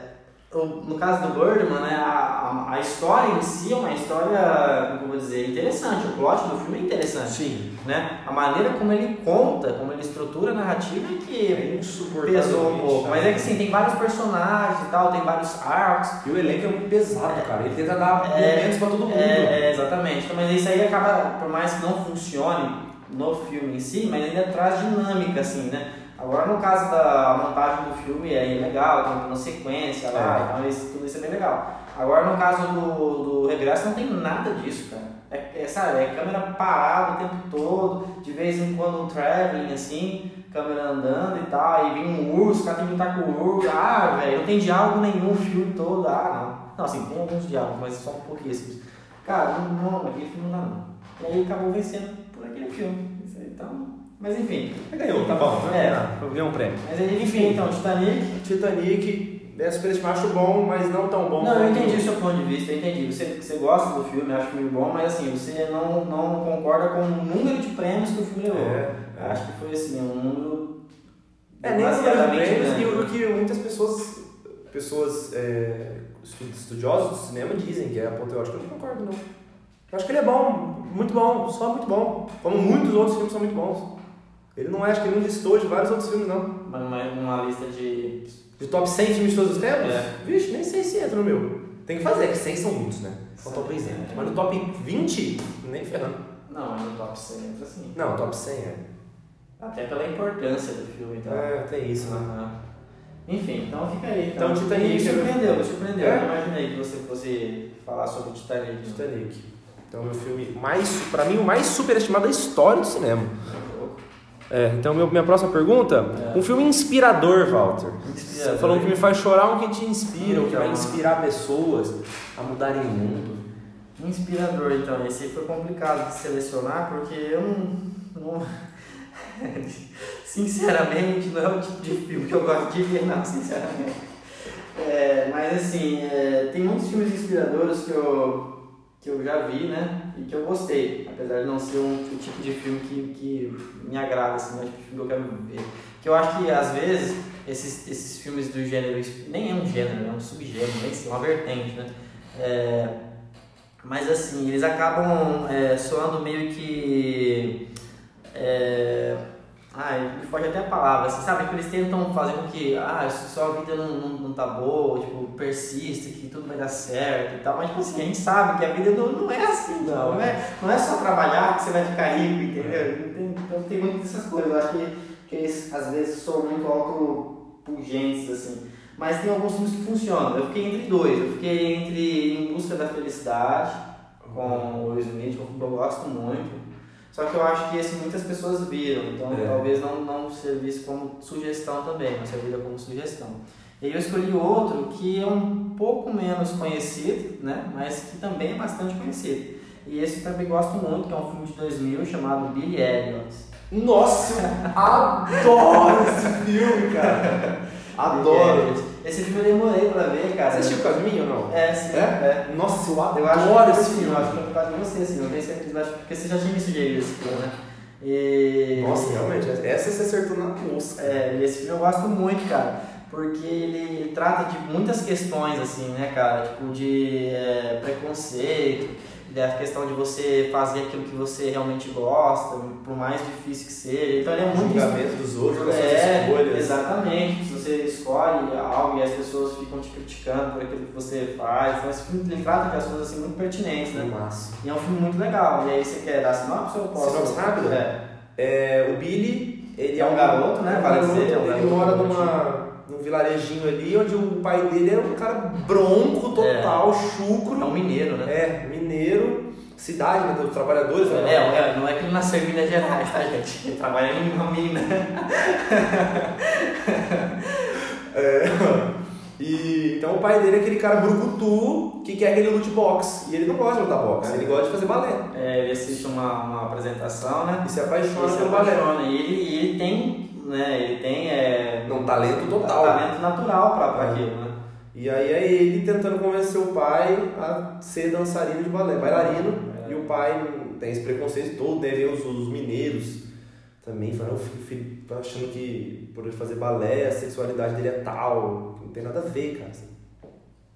no caso do Birdman, né, a, a, história em si é uma história, como vou dizer, interessante. O plot do filme é interessante. Sim. Né? A maneira como ele conta, como ele estrutura a narrativa é que é pesou um pouco. Mas é que sim, tem vários personagens e tal, tem vários arcos. E o elenco é muito pesado, é, cara. Ele tenta dar é, momentos pra todo mundo. É, é, exatamente. Então, mas isso aí acaba, por mais que não funcione no filme em si, mas ainda traz dinâmica, assim, né? Agora, no caso da montagem do filme, é legal, tem uma sequência lá, é. então isso, tudo isso é bem legal. Agora, no caso do, do Regresso, não tem nada disso, cara. É, é, sabe, é câmera parada o tempo todo, de vez em quando um traveling, assim, câmera andando e tal, aí vem um urso, o cara tem que lutar com o urso, ah, velho, não tem diálogo nenhum o filme todo, ah, não. Não, assim, tem alguns diálogos, mas só um pouquíssimos. Cara, não, não, aquele filme não dá não. E aí acabou vencendo por aquele filme. Então, mas enfim. Ganhou, tá bom. Né? É. Ganhou um prêmio. Mas enfim, então, Titanic. Titanic, é superestimado, acho bom, mas não tão bom. Não, eu entendi o seu ponto de vista, eu entendi. Você, você gosta do filme, acha o filme bom, mas assim, você não, não concorda com o número de prêmios que o filme levou. É, é. Acho que foi assim, um número. É, nem prêmios e o que muitas pessoas, pessoas é, estudiosos do cinema dizem que é apoteótico. Eu não concordo, não. Eu acho que ele é bom, muito bom, só muito bom. Como muitos outros filmes são muito bons. Ele não é, acho que ele não listou de vários outros filmes, não. Mas numa lista de. De top 100 filmes de todos os tempos? É. Vixe, nem sei se entra no meu. Tem que fazer, que 100 são muitos, né? São top 100. É. Mas no top 20, nem ferrando. Não, mas no top 100 entra sim. Não, top 100 é. Até pela importância do filme, então. É, tem isso, né? Uhum. Enfim, então fica aí. Então, então Titanic. Me surpreendeu, me surpreendeu. É? Eu imaginei que você fosse falar sobre Titanic. Titanic. Então, meu filme mais, pra mim, o mais superestimado da história do cinema. É, então, meu, minha próxima pergunta: é. um filme inspirador, Walter. Inspirador. Você falou que me faz chorar, um que te inspira, um que vai inspirar pessoas a mudarem o mundo. Inspirador, então. Esse foi complicado de selecionar porque eu não. não... sinceramente, não é o tipo de filme que eu gosto de ver, não, sinceramente. É, mas assim, é, tem muitos filmes inspiradores que eu que eu já vi, né? E que eu gostei, apesar de não ser um, o tipo de filme que, que me agrada, assim, não é o tipo de filme que eu quero ver. Que eu acho que, às vezes, esses, esses filmes do gênero, nem é um gênero, é um subgênero, nem é uma vertente, né? É, mas, assim, eles acabam é, soando meio que... É, Ai, me foge até a palavra, assim, sabe? Que eles tentam fazer com que, ah, só a vida não, não, não tá boa, tipo, persista, que tudo vai dar certo e tal. Mas, tipo assim, a gente sabe que a vida não, não é assim, não. Não é, não é só trabalhar que você vai ficar rico, entendeu? Então tem muitas dessas coisas. Eu acho que, que eles, às vezes, são muito autopungentes, assim. Mas tem alguns filmes que funcionam. Eu fiquei entre dois. Eu fiquei entre Em Busca da Felicidade, com o Will Smith, que eu gosto muito. Só que eu acho que esse muitas pessoas viram, então é. talvez não, não servisse como sugestão também, não serviria como sugestão. E aí eu escolhi outro que é um pouco menos conhecido, né? mas que também é bastante conhecido. E esse também gosto muito, que é um filme de 2000 chamado Billy Elliot. Nossa, eu adoro esse filme, cara! Adoro! Esse filme eu demorei pra ver, cara. Você assistiu por causa de mim ou não? É, sim. É? é. Nossa, eu adoro eu acho esse filme. Eu acho que foi por causa de você, assim. Eu tenho certeza, porque você já tinha me sugerido esse filme, né? E... Nossa, realmente, essa você acertou na mosca. É, esse filme eu gosto muito, cara. Porque ele trata de muitas questões, assim, né, cara? Tipo, de é, preconceito da questão de você fazer aquilo que você realmente gosta, por mais difícil que seja. Então ele é muito. Julgamento dos outros, é, escolhas. Exatamente. Se você escolhe algo e as pessoas ficam te criticando por aquilo que você faz. Então esse filme ele trata de assuntos assim, muito pertinentes, né? Massa. E é um filme muito legal. E aí você quer dar sinopse ou posso? Sinopse rápido? É. é. O Billy, ele é um garoto, né? Vale dizer, é um ele mora numa num vilarejinho ali, onde o pai dele era um cara bronco total, é. chucro. É um mineiro, né? É, mineiro cidade né, dos trabalhadores. Né? É, é, não é que ele nasceu em Minas Gerais, tá, gente? Ele trabalha em uma mina. é, e, então o pai dele é aquele cara brucutu que quer aquele loot box. E ele não gosta de lutar boxe, ele gosta de fazer balé. É, ele assiste uma, uma apresentação, né? E se apaixona e pelo balé. E ele, ele tem, né? Ele tem. É, um talento total. Talento natural pra, pra é. aquilo, né? E aí é ele tentando convencer o pai a ser dançarino de balé, bailarino, é. e o pai tem esse preconceito todo, né? Ver os, os mineiros também falando, filho, achando que por ele fazer balé a sexualidade dele é tal, não tem nada a ver, cara.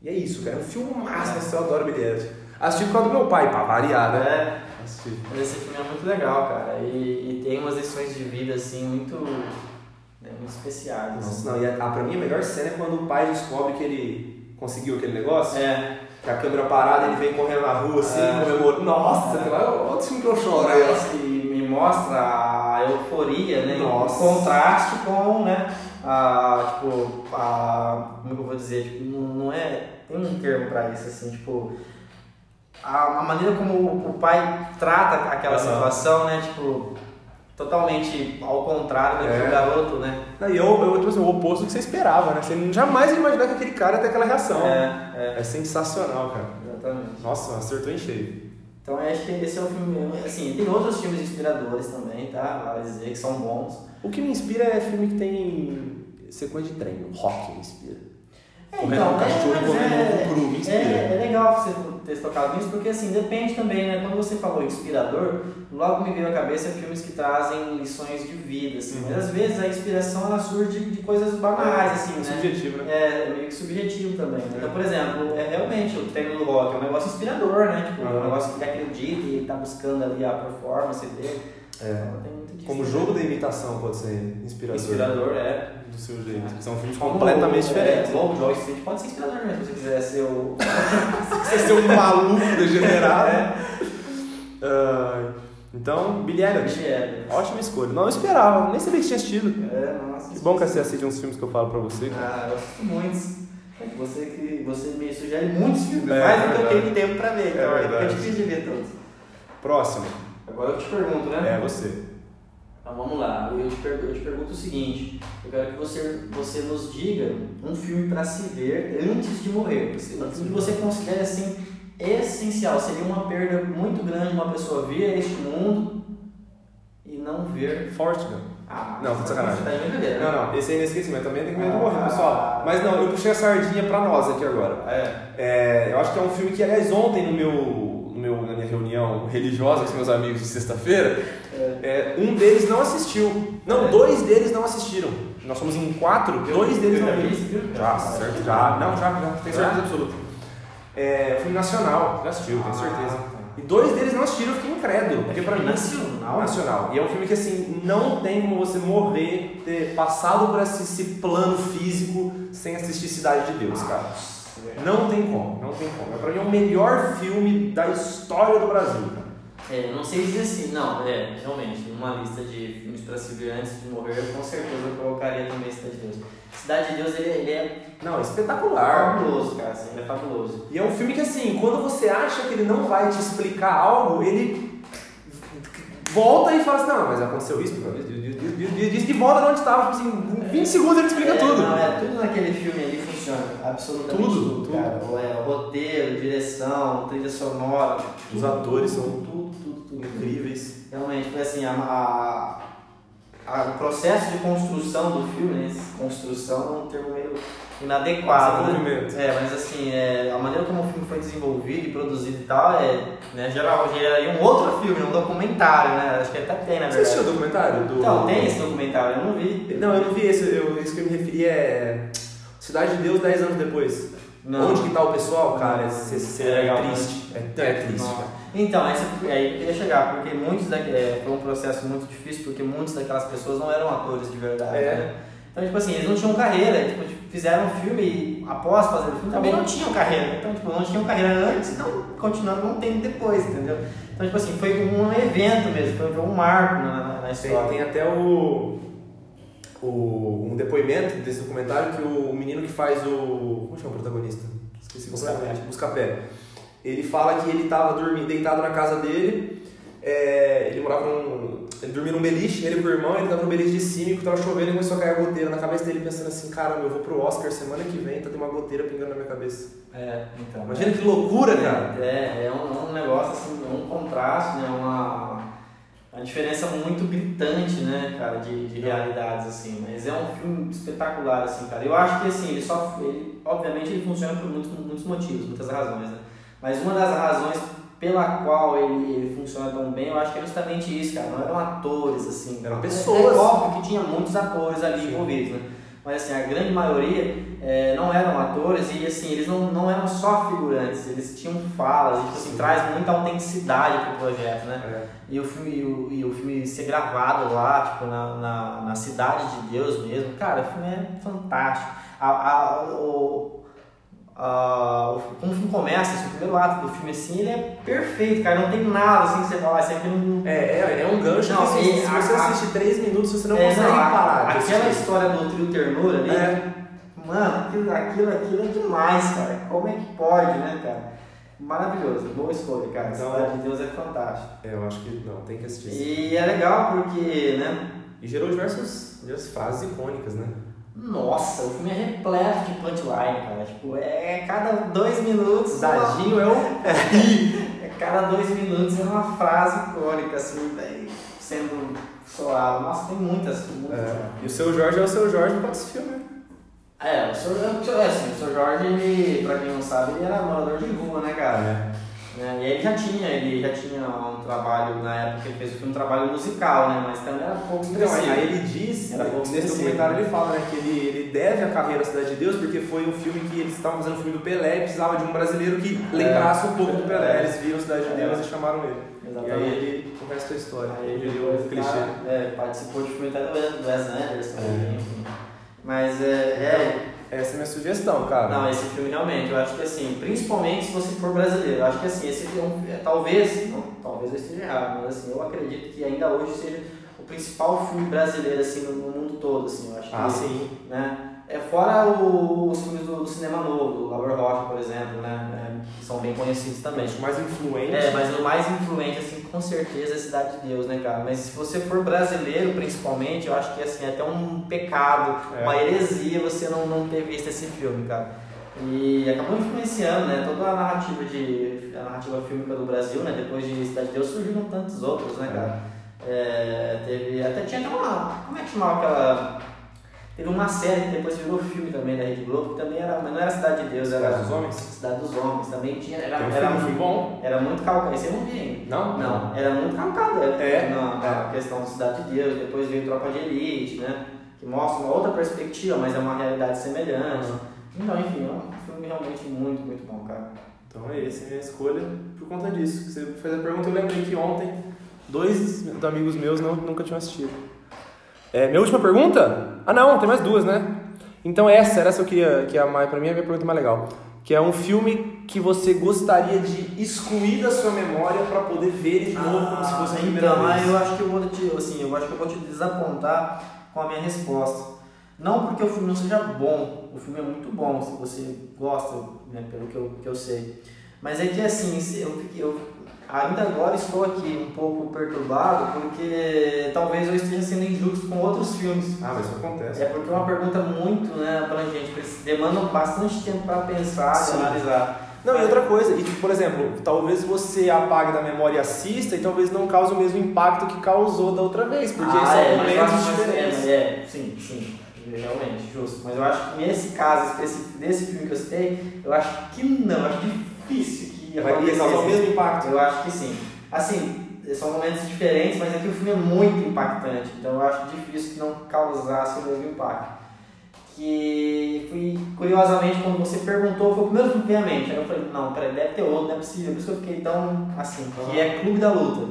E é isso, cara. É um filme massa, eu adoro Elliot. Assisti por causa do meu pai, pra variar, né? É, Assisti. mas esse filme é muito legal, cara. E, e tem umas lições de vida, assim, muito, muito especiais. assim. Nossa, não, e a, a, pra mim a melhor cena é quando o pai descobre que ele conseguiu aquele negócio. É, Que a câmera parada, ele vem correndo na rua assim, É. comemorando. Nossa, É. é. outro filme que eu choro parece que me mostra a euforia, né? Nossa. Em contraste com, né? A, tipo, a, como é que eu vou dizer? Tipo, não, é, tem um termo pra isso, assim, tipo, a, a maneira como o, o pai trata aquela Aham. situação, né? Tipo, totalmente ao contrário do que É. o garoto, né? E eu, eu, tipo assim, o oposto do que você esperava, né? Você jamais ia imaginar que aquele cara ia ter aquela reação. É, É sensacional, cara. é, exatamente. Nossa, acertou em cheio. Então eu acho que esse é o filme, assim, tem outros filmes inspiradores também, tá? Vale dizer que são bons. O que me inspira é filme que tem sequência de treino. Rock me inspira. É, Correndo cachorro, mas comendo é, cru, me inspira. É, é legal você ter tocado nisso, porque assim, depende também, né? Quando você falou inspirador, logo me veio à cabeça filmes que trazem lições de vida, assim. Uhum. Mas às vezes a inspiração ela surge de coisas banais, assim, né? Subjetivo, né? É, meio que subjetivo também. né? É. Então, por exemplo, é realmente o treino do rock é um negócio inspirador, né? Tipo, Uhum. um negócio que ele acredita e ele tá buscando ali a performance dele. É. Então. Como o né? jogo da imitação pode ser inspirador. Inspirador, é. Do seu jeito. São filmes completamente o- diferentes. É, Lobo Joy Street pode ser inspirador mesmo, se você quiser ser o. Você ser um maluco degenerado. Ah, então, Billy Elliot. É, Ótima escolha. Não esperava, nem sabia que tinha assistido. é, nossa. Que bom que você assiste uns filmes que eu falo pra você. Ah, eu assisto muitos. É que você, que você me sugere muitos filmes, É, mais do que eu tenho tempo pra ver, então É é, verdade. difícil de ver todos. Próximo. Agora eu te pergunto, né? É você. Então vamos lá, eu te, eu te pergunto o seguinte: eu quero que você, você nos diga um filme pra se ver antes de morrer. Um filme que você considera assim essencial, seria uma perda muito grande uma pessoa vir este mundo e não ver. Forte, não. Ah, Não, tô de sacanagem. Tá né? Não, não, esse é inesquecível. Também tem que medo de Ah. morrer, pessoal. Mas não, eu puxei a sardinha pra nós aqui agora. É. É, eu acho que é um filme que, aliás, ontem no meu, meu, minha reunião religiosa com os meus amigos de sexta-feira, é, um deles não assistiu. Não, É. dois deles não assistiram. Nós somos em quatro, dois deles eu não viram. filme? Já, certo, já. Não, já, já, tenho certeza absoluta. É, filme nacional, já assistiu, tenho Ah, certeza. tá. E dois deles não assistiram, eu fiquei incrédulo. Porque pra mim. nacional. Nacional. E é um filme que assim, não tem como você morrer, ter passado por esse, esse plano físico sem assistir Cidade de Deus, cara. Não tem como, não tem como. Pra mim é o melhor filme da história do Brasil, cara. É, eu não sei dizer assim, não, é, realmente, numa lista de filmes pra se ver antes de morrer, eu com certeza eu colocaria também Cidade de Deus. Cidade de Deus, ele, ele é Não, espetacular. fabuloso, cara, assim, ele é fabuloso. E é um filme que assim, quando você acha que ele não vai te explicar algo, ele volta e fala assim, não, mas aconteceu isso, diz de volta de onde estava, tipo assim, em 20 segundos ele explica é, tudo. Não, é, tudo naquele filme ali absolutamente Tudo, tudo, tudo. cara. O, é, roteiro, direção, trilha sonora, Os tudo, atores tudo, são tudo, tudo, tudo. Incríveis. Realmente, foi assim, a, a- a- o processo de construção do filme, né? Construção é um termo meio inadequado, né? É, mas assim, é, a maneira como o filme foi desenvolvido e produzido e tal, é, né, geral, geraria um outro filme, um documentário, né? Acho que até tem, na Você verdade. assistiu o documentário? Do... Então, tem esse documentário, eu não vi. Não, eu não vi esse, eu, esse que eu me referi é Cidade de Deus 10 anos depois. Não. Onde que tá o pessoal, cara? Não. Esse, esse É é, triste. É, é triste, Não. Então, esse, é aí eu queria chegar, porque muitos da, é, foi um processo muito difícil, porque muitas daquelas pessoas não eram atores de verdade, É. né? Então, tipo assim, eles não tinham carreira, tipo, fizeram filme e após fazer o filme também não tinham carreira. Então, tipo, não tinham carreira antes, então continuando não tendo depois, entendeu? Então, tipo assim, foi um evento mesmo, foi um marco na, na, na Tem, história. tem até o, o um depoimento desse documentário que o menino que faz o. Como chama o protagonista? Esqueci Buscapé. completamente. Buscapé. Ele fala que ele tava dormindo, deitado na casa dele. é, ele morava num. Ele dormia num beliche, ele com o irmão, ele tava no beliche de cima e tava chovendo e começou a cair a goteira na cabeça dele, pensando assim: caramba, eu vou pro Oscar semana que vem, tá tendo uma goteira pingando na minha cabeça. É, então. Imagina que loucura, cara! É, é um, um negócio assim, é um contraste, né? Uma, uma diferença muito gritante, né, cara, de, de realidades, assim. Mas é um filme espetacular, assim, cara. Eu acho que, assim, ele só... Ele, obviamente ele funciona por muitos, muitos motivos, muitas razões, né? Mas uma das razões pela qual ele, ele funciona tão bem, eu acho que é justamente isso, cara. Não eram atores, assim. Eram É- pessoas. É, óbvio que tinha muitos atores ali envolvidos, né? Mas, assim, a grande maioria é, não eram atores e assim, eles não, não eram só figurantes, eles tinham falas, e tipo assim, traz muita autenticidade pro projeto, né? É. E o filme, e o, e o filme ser gravado lá, tipo, na, na, na cidade de Deus mesmo, cara, o filme é fantástico. A, a, o, a, como o filme começa, assim, o primeiro ato do filme assim, ele é perfeito, cara, não tem nada assim que você fala, isso aqui não. É, é, é um gancho Não, que se, você assistir 3 minutos, você não É, consegue não, parar. Aquela assistir. história do trio ternura ali, É. mano, aquilo, aquilo, aquilo é demais, cara. Como é que pode, né, cara? Maravilhoso, boa escolha, cara. A Então, Cidade de Deus é fantástico. É, eu acho que não, tem que assistir. E é legal porque, né? E gerou diversas, diversas frases icônicas, né? Nossa, o filme é repleto de punchline, cara. Tipo, é cada dois minutos. Dadinho é o. É cada dois minutos é uma frase icônica, assim, daí sendo soado. Nossa, tem muitas, muitas. É. E o seu Jorge é o seu Jorge por esse filme, né? É, o senhor, o é assim, o senhor Jorge, ele, pra quem não sabe, ele era morador de rua, né, cara? Né? E aí ele já tinha, ele já tinha um trabalho, na época que ele fez o um trabalho musical, né? Mas também era pouco Então, aí, aí ele diz, Era pouco nesse documentário ele fala, né, que ele, ele deve a carreira à Cidade de Deus porque foi um filme que eles estavam fazendo um filme do Pelé e precisava de um brasileiro que lembrasse um pouco do Pelé. É. Eles viram Cidade de Deus e chamaram ele. E Exatamente. aí ele o resto da história. Aí Ele ele o cara, é, participou de filme até do Wes Anderson, É. Mas é, é, Essa é a minha sugestão, cara. Não, esse filme realmente, eu acho que assim, principalmente se você for brasileiro, eu acho que assim, esse filme, é, talvez, não, talvez eu esteja errado, mas assim, eu acredito que ainda hoje seja o principal filme brasileiro assim no, no mundo todo, assim, eu acho Ah, que, sim. né? É fora o- os filmes do, do cinema novo, do Labor Rock, por exemplo, né? É, que são bem conhecidos também. Acho mais influente. É, mas o mais influente, assim, com certeza é Cidade de Deus, né, cara? Mas se você for brasileiro, principalmente, eu acho que, assim, é até um pecado, É. uma heresia você não, não ter visto esse filme, cara. E acabou influenciando, né, toda a narrativa de a narrativa fílmica do Brasil, né? Depois de Cidade de Deus surgiram tantos outros, né, cara? É, teve, até tinha até uma, como é que chamava aquela... Teve uma série que depois virou filme também da Rede Globo, que também era, mas não era Cidade de Deus, era Cidade dos Homens? Cidade dos Homens, também tinha, era, um era, filme bom? era muito calcado, esse eu não vi ainda. Não? Não, era muito calcado É? na, na questão da Cidade de Deus, depois veio Tropa de Elite, né? Que mostra uma outra perspectiva, mas é uma realidade semelhante. Então, enfim, é um filme realmente muito, muito bom, cara. Então é essa é a minha escolha por conta disso. Você fez a pergunta, eu lembrei que ontem dois amigos meus não, nunca tinham assistido. É, minha última pergunta? Ah não, tem mais duas, né? Então essa, era essa eu queria, que é a mais, pra mim é a minha pergunta mais legal. Que é um filme que você gostaria de excluir da sua memória pra poder ver de novo como se fosse a primeira então, vez. eu acho que eu vou te, assim, eu acho que eu vou te desapontar com a minha resposta. Não porque o filme não seja bom, o filme é muito bom, se você gosta, né, pelo que eu, que eu sei. Mas é que assim, eu, eu ainda agora estou aqui um pouco perturbado porque talvez eu esteja sendo injusto com outros filmes. Ah, mas isso acontece. É porque é uma pergunta muito né, abrangente, demanda bastante tempo para pensar e analisar. Não, e outra coisa, e tipo, por exemplo, talvez você apague da memória e assista e talvez não cause o mesmo impacto que causou da outra vez, porque Ah, são é, momentos que- diferentes. É, é, sim, sim, realmente, justo. Mas eu acho que nesse caso específico desse filme que eu citei, eu acho que não, eu acho difícil que Vai causar o mesmo impacto. Eu acho que sim. Assim, são momentos diferentes, mas aqui o filme é muito impactante, então eu acho difícil que não causasse o mesmo impacto. Que fui, curiosamente, quando você perguntou, foi o primeiro filme que veio à mente. Aí eu falei, não, peraí, deve ter outro, não é possível. Por isso que eu fiquei tão assim, que é Clube da Luta.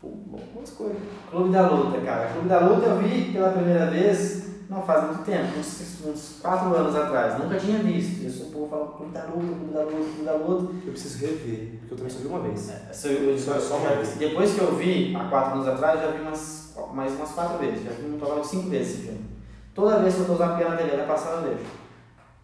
Pô, boas coisas. Clube da Luta, cara. Clube da Luta eu vi pela primeira vez, não faz muito tempo, uns, uns 4 anos atrás. Nunca tinha visto. Isso o povo fala Clube da Luta, Clube da Luta, Clube da Luta. Eu preciso rever, porque eu também só vi uma vez. Essa eu- eu- Só- só uma vez. Depois que eu vi, há 4 anos atrás, já vi umas, mais umas 4 vezes. Já vi um total de 5 vezes esse filme. Toda vez que eu tô usando a na TV, vai passar eu vejo.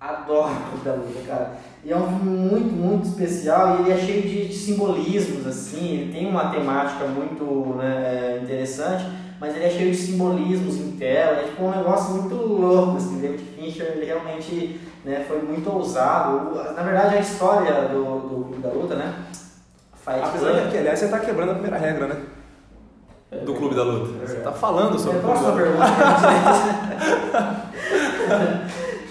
Adoro Clube da Luta, cara. E é um filme muito, muito especial e ele é cheio de, de simbolismos, assim. Ele tem uma temática muito né, interessante, mas ele é cheio de simbolismos em tela. É tipo um negócio muito louco, assim. David Fincher, ele realmente né, foi muito ousado. Na verdade, a história do, do Clube da Luta, né? Fight Apesar Club- de que, aliás, você tá quebrando a primeira regra, né? Do Clube da Luta. Você tá falando sobre É, o Clube da próxima Luta. pergunta.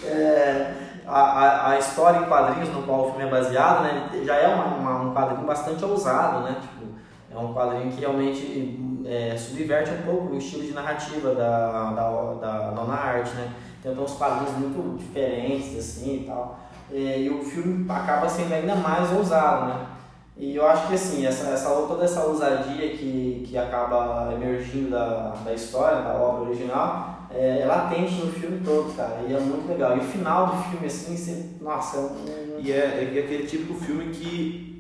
É, a, a, a história em quadrinhos no qual o filme é baseado, né, já é uma, uma- um quadrinho bastante ousado, né? Tipo, é um quadrinho que realmente é, subverte um pouco o estilo de narrativa da, da, da nona arte, né? Tem uns quadrinhos muito diferentes, assim, e tal. É, e o filme acaba sendo ainda mais ousado, né? E eu acho que assim, essa, essa, toda essa ousadia que, que acaba emergindo da, da história, da obra original, é, é no filme todo, cara. E é muito legal. E o final do filme, assim, você, nossa, é um... E é, é aquele de filme que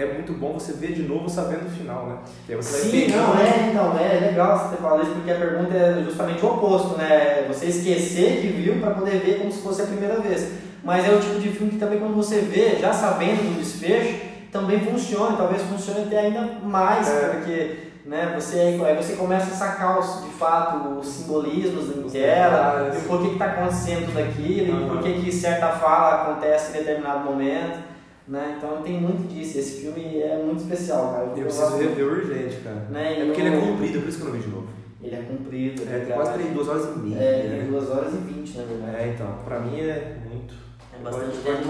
é muito bom você ver de novo sabendo o final, né? Você Sim, não, é, então, é legal você ter falado isso, porque a pergunta é justamente o oposto, né? Você esquecer que viu para poder ver como se fosse a primeira vez. Mas é o tipo de filme que também quando você vê, já sabendo do desfecho, também funciona, talvez funcione até ainda mais, é. porque né, você, aí você começa a sacar os, de fato os simbolismos dela, e por que está acontecendo tudo aquilo, uhum. e por que, que certa fala acontece em determinado momento. Né? Então tem muito disso, esse filme é muito especial, cara. Eu, eu preciso rever urgente, cara. Né? É porque ele é comprido, por isso que eu não vi de novo. Ele é comprido. É, tem quase 3, 2 horas e meia. É, tem 2 horas e 20, na verdade. É, então, pra mim é muito. É bastante tempo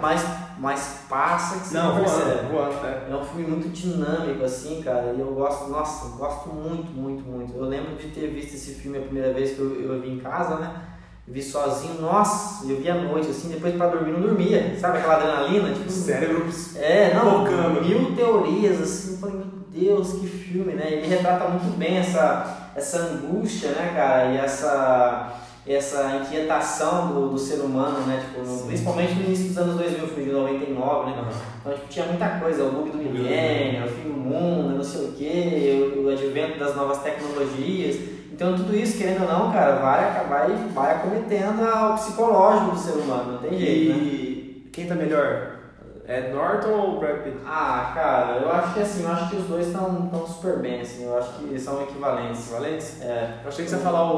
Mas, mas passa que você não, percebe. Voando, é. é um filme muito dinâmico, assim, cara. E eu gosto, nossa, gosto muito, muito, muito. Eu lembro de ter visto esse filme a primeira vez que eu, eu vi em casa, né? Vi sozinho, nossa, eu vi à noite, assim, depois pra dormir não dormia, sabe aquela adrenalina? Tipo, cérebro É, não, focando. mil teorias, assim, eu falei, meu Deus, que filme, né? Ele retrata muito bem essa, essa angústia, né, cara, e essa essa inquietação do, do ser humano, né? Tipo, no, principalmente no início dos anos 2000, filme de 99, né? Então, tipo, tinha muita coisa, o bug do milênio, o fim do mundo, não sei o quê, o, o advento das novas tecnologias. Então, tudo isso, querendo ou não, cara, vai, vai, vai acometendo o psicológico do ser humano, não tem jeito, né? E né? quem tá melhor? É Norton ou Brad Pitt? Ah, cara, eu acho que assim, eu acho que os dois estão tão super bem, assim, eu acho que são equivalentes. Equivalentes? É. Eu achei que você ia falar o,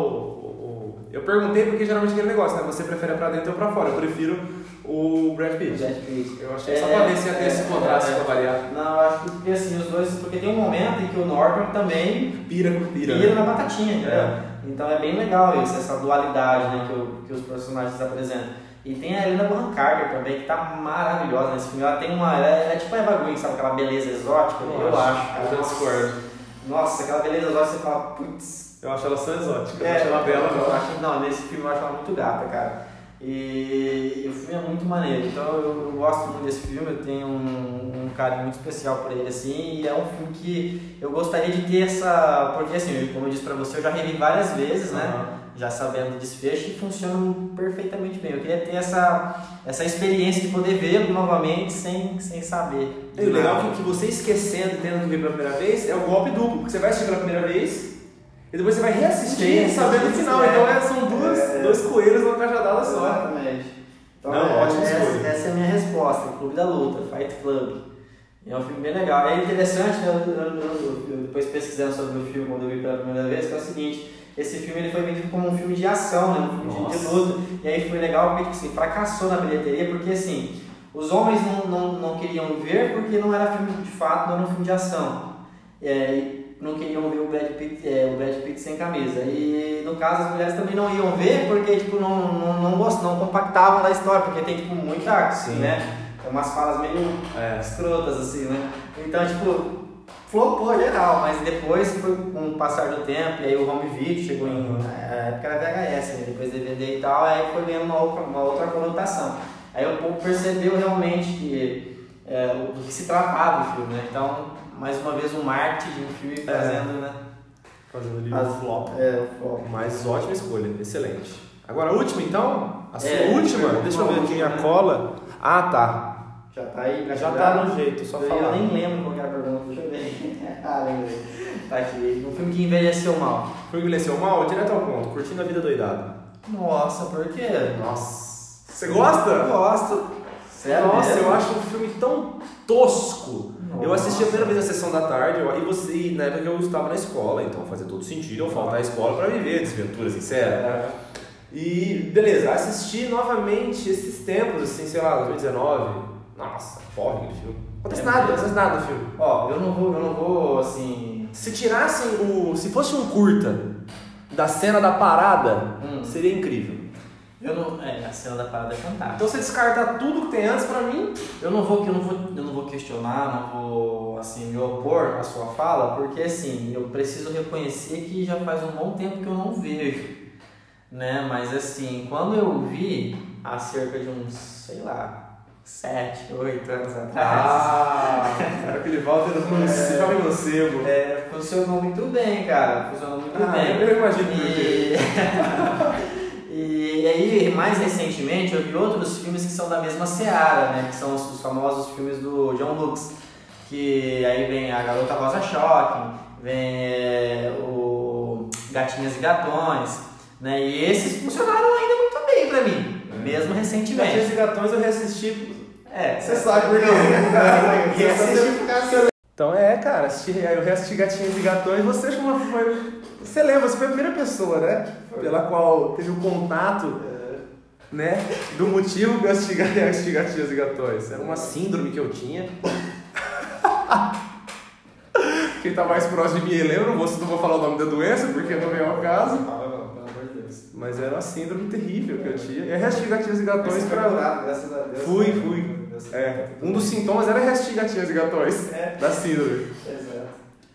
eu perguntei porque geralmente aquele negócio, né? Você prefere pra dentro ou pra fora? Eu prefiro o Brad Pitt. Brad Pitt. Eu achei é, só pra ver se ia ter é, esse contraste é, pra variar. Não, eu acho que assim, os dois. Porque tem um momento em que o Norton também pira com pira. Pira né? na batatinha, entendeu? Então é bem legal isso, essa dualidade né, que, o, que os personagens apresentam. E tem a Helena Bonham Carter também, que tá maravilhosa nesse filme. Ela tem uma. Ela é, é tipo a Eva Green, sabe? Aquela beleza exótica, Nossa, eu acho. Eu discordo. Nossa, aquela beleza exótica, você fala, putz eu acho ela só exótica, é, eu acho ela bela. Eu acho, não, nesse filme eu acho ela muito gata, cara. E, e o filme é muito maneiro, então eu, eu, gosto muito desse filme, eu tenho um, um carinho muito especial por ele, assim, e é um filme que eu gostaria de ter essa. Porque, assim, como eu disse pra você, eu já revi várias vezes, né? Uhum. Já sabendo o desfecho e funciona perfeitamente bem. Eu queria ter essa, essa experiência de poder vê-lo novamente sem, sem saber. E o legal é que você esquecendo e tendo que ver pela primeira vez é o golpe duplo, porque você vai assistir pela primeira vez e depois você vai reassistir Sim, sabendo o final. Então é, são duas, é, dois coelhos numa cajadada só. Exatamente. Então, Não, é, ótimo essa, essa, é a minha resposta. Clube da Luta, Fight Club. É um filme bem legal. É interessante, né? Eu, eu, eu, eu, depois pesquisando sobre o filme quando eu vi pela primeira vez, que é o seguinte. Esse filme ele foi vendido como um filme de ação, né? um filme de, de luta. E aí foi legal porque tipo assim, fracassou na bilheteria, porque assim, os homens não, não, não queriam ver porque não era filme de fato, não era um filme de ação. É, não queriam ver o Brad Pitt, é, o Brad Pitt sem camisa. E no caso as mulheres também não iam ver porque tipo, não, não, não, gostam, não compactavam da história, porque tem tipo muita, Sim. né? Tem umas falas meio é. escrotas assim, né? Então, tipo, flopou geral, mas depois foi com o passar do tempo, e aí o home video chegou em. Na época era VHS, né? depois DVD e tal, aí foi ganhando uma outra, uma outra conotação. Aí o povo percebeu realmente que é, do que se tratava o filme, né? Então mais uma vez um marketing de um filme é. fazendo, é. né? Fazendo ali As, o flop. É, o flop. Mas ótima escolha, excelente. Agora a última então? A sua é, última? Deixa eu ver aqui a cola. Ah, tá. Já tá aí Já Já tá no jeito, só eu, falar. Eu nem lembro qual era a pergunta, deixa eu ver. ah, lembrei. Tá aqui. Um filme que envelheceu mal. Um filme que envelheceu mal? Direto ao ponto. Curtindo a vida doidada. Nossa, por quê? Nossa. Você gosta? Eu gosto. Sério? Nossa, mesmo? eu acho um filme tão tosco. Eu assisti a primeira vez a sessão da tarde, e você, e na época eu estava na escola, então fazia todo sentido eu faltar à escola para viver desventuras sinceras. É. E beleza, assisti novamente esses tempos, assim, sei lá, 2019. Nossa, porra, aquele filme. Não acontece é nada, não acontece nada no filme. Ó, eu não vou, eu não vou, assim. Se tirassem o. Se fosse um curta da cena da parada, hum. seria incrível. Eu não. É, a cena da parada é fantástica. Então você descartar tudo que tem antes, pra mim. Eu não vou, eu não vou, eu não vou questionar, não vou assim me opor à sua fala, porque assim eu preciso reconhecer que já faz um bom tempo que eu não vejo, né? Mas assim, quando eu vi há cerca de uns, sei lá, sete, oito anos atrás. Ah, aquele Walter é, mancebo. É, funcionou muito bem, cara. Funcionou muito ah, bem. Eu imagino e... e aí, mais recentemente, eu vi outros filmes que são da mesma seara, né? Que são os famosos filmes do John Lux. Que aí vem a Garota Rosa Shocking, vem é, o Gatinhas e Gatões, né? E esses funcionaram ainda muito bem pra mim, é. mesmo recentemente. Gatinhas e Gatões eu reassisti é, você sabe por quê. Então é, cara, assisti, eu reassisti Gatinhos e Gatões, você como foi. Você lembra, você foi a primeira pessoa, né? Pela qual teve o um contato, né? Do motivo que eu assisti, assisti e Gatões. Era uma síndrome que eu tinha. Quem tá mais próximo de mim lembra, não vou, não vou falar o nome da doença, porque não é o caso. Mas era uma síndrome terrível que eu tinha. Eu reassisti Gatinhos e Gatões pra. Graças a Deus. Fui, fui. É, um dos sintomas era reassistir gatinhas e gatões é. da síndrome. Exato.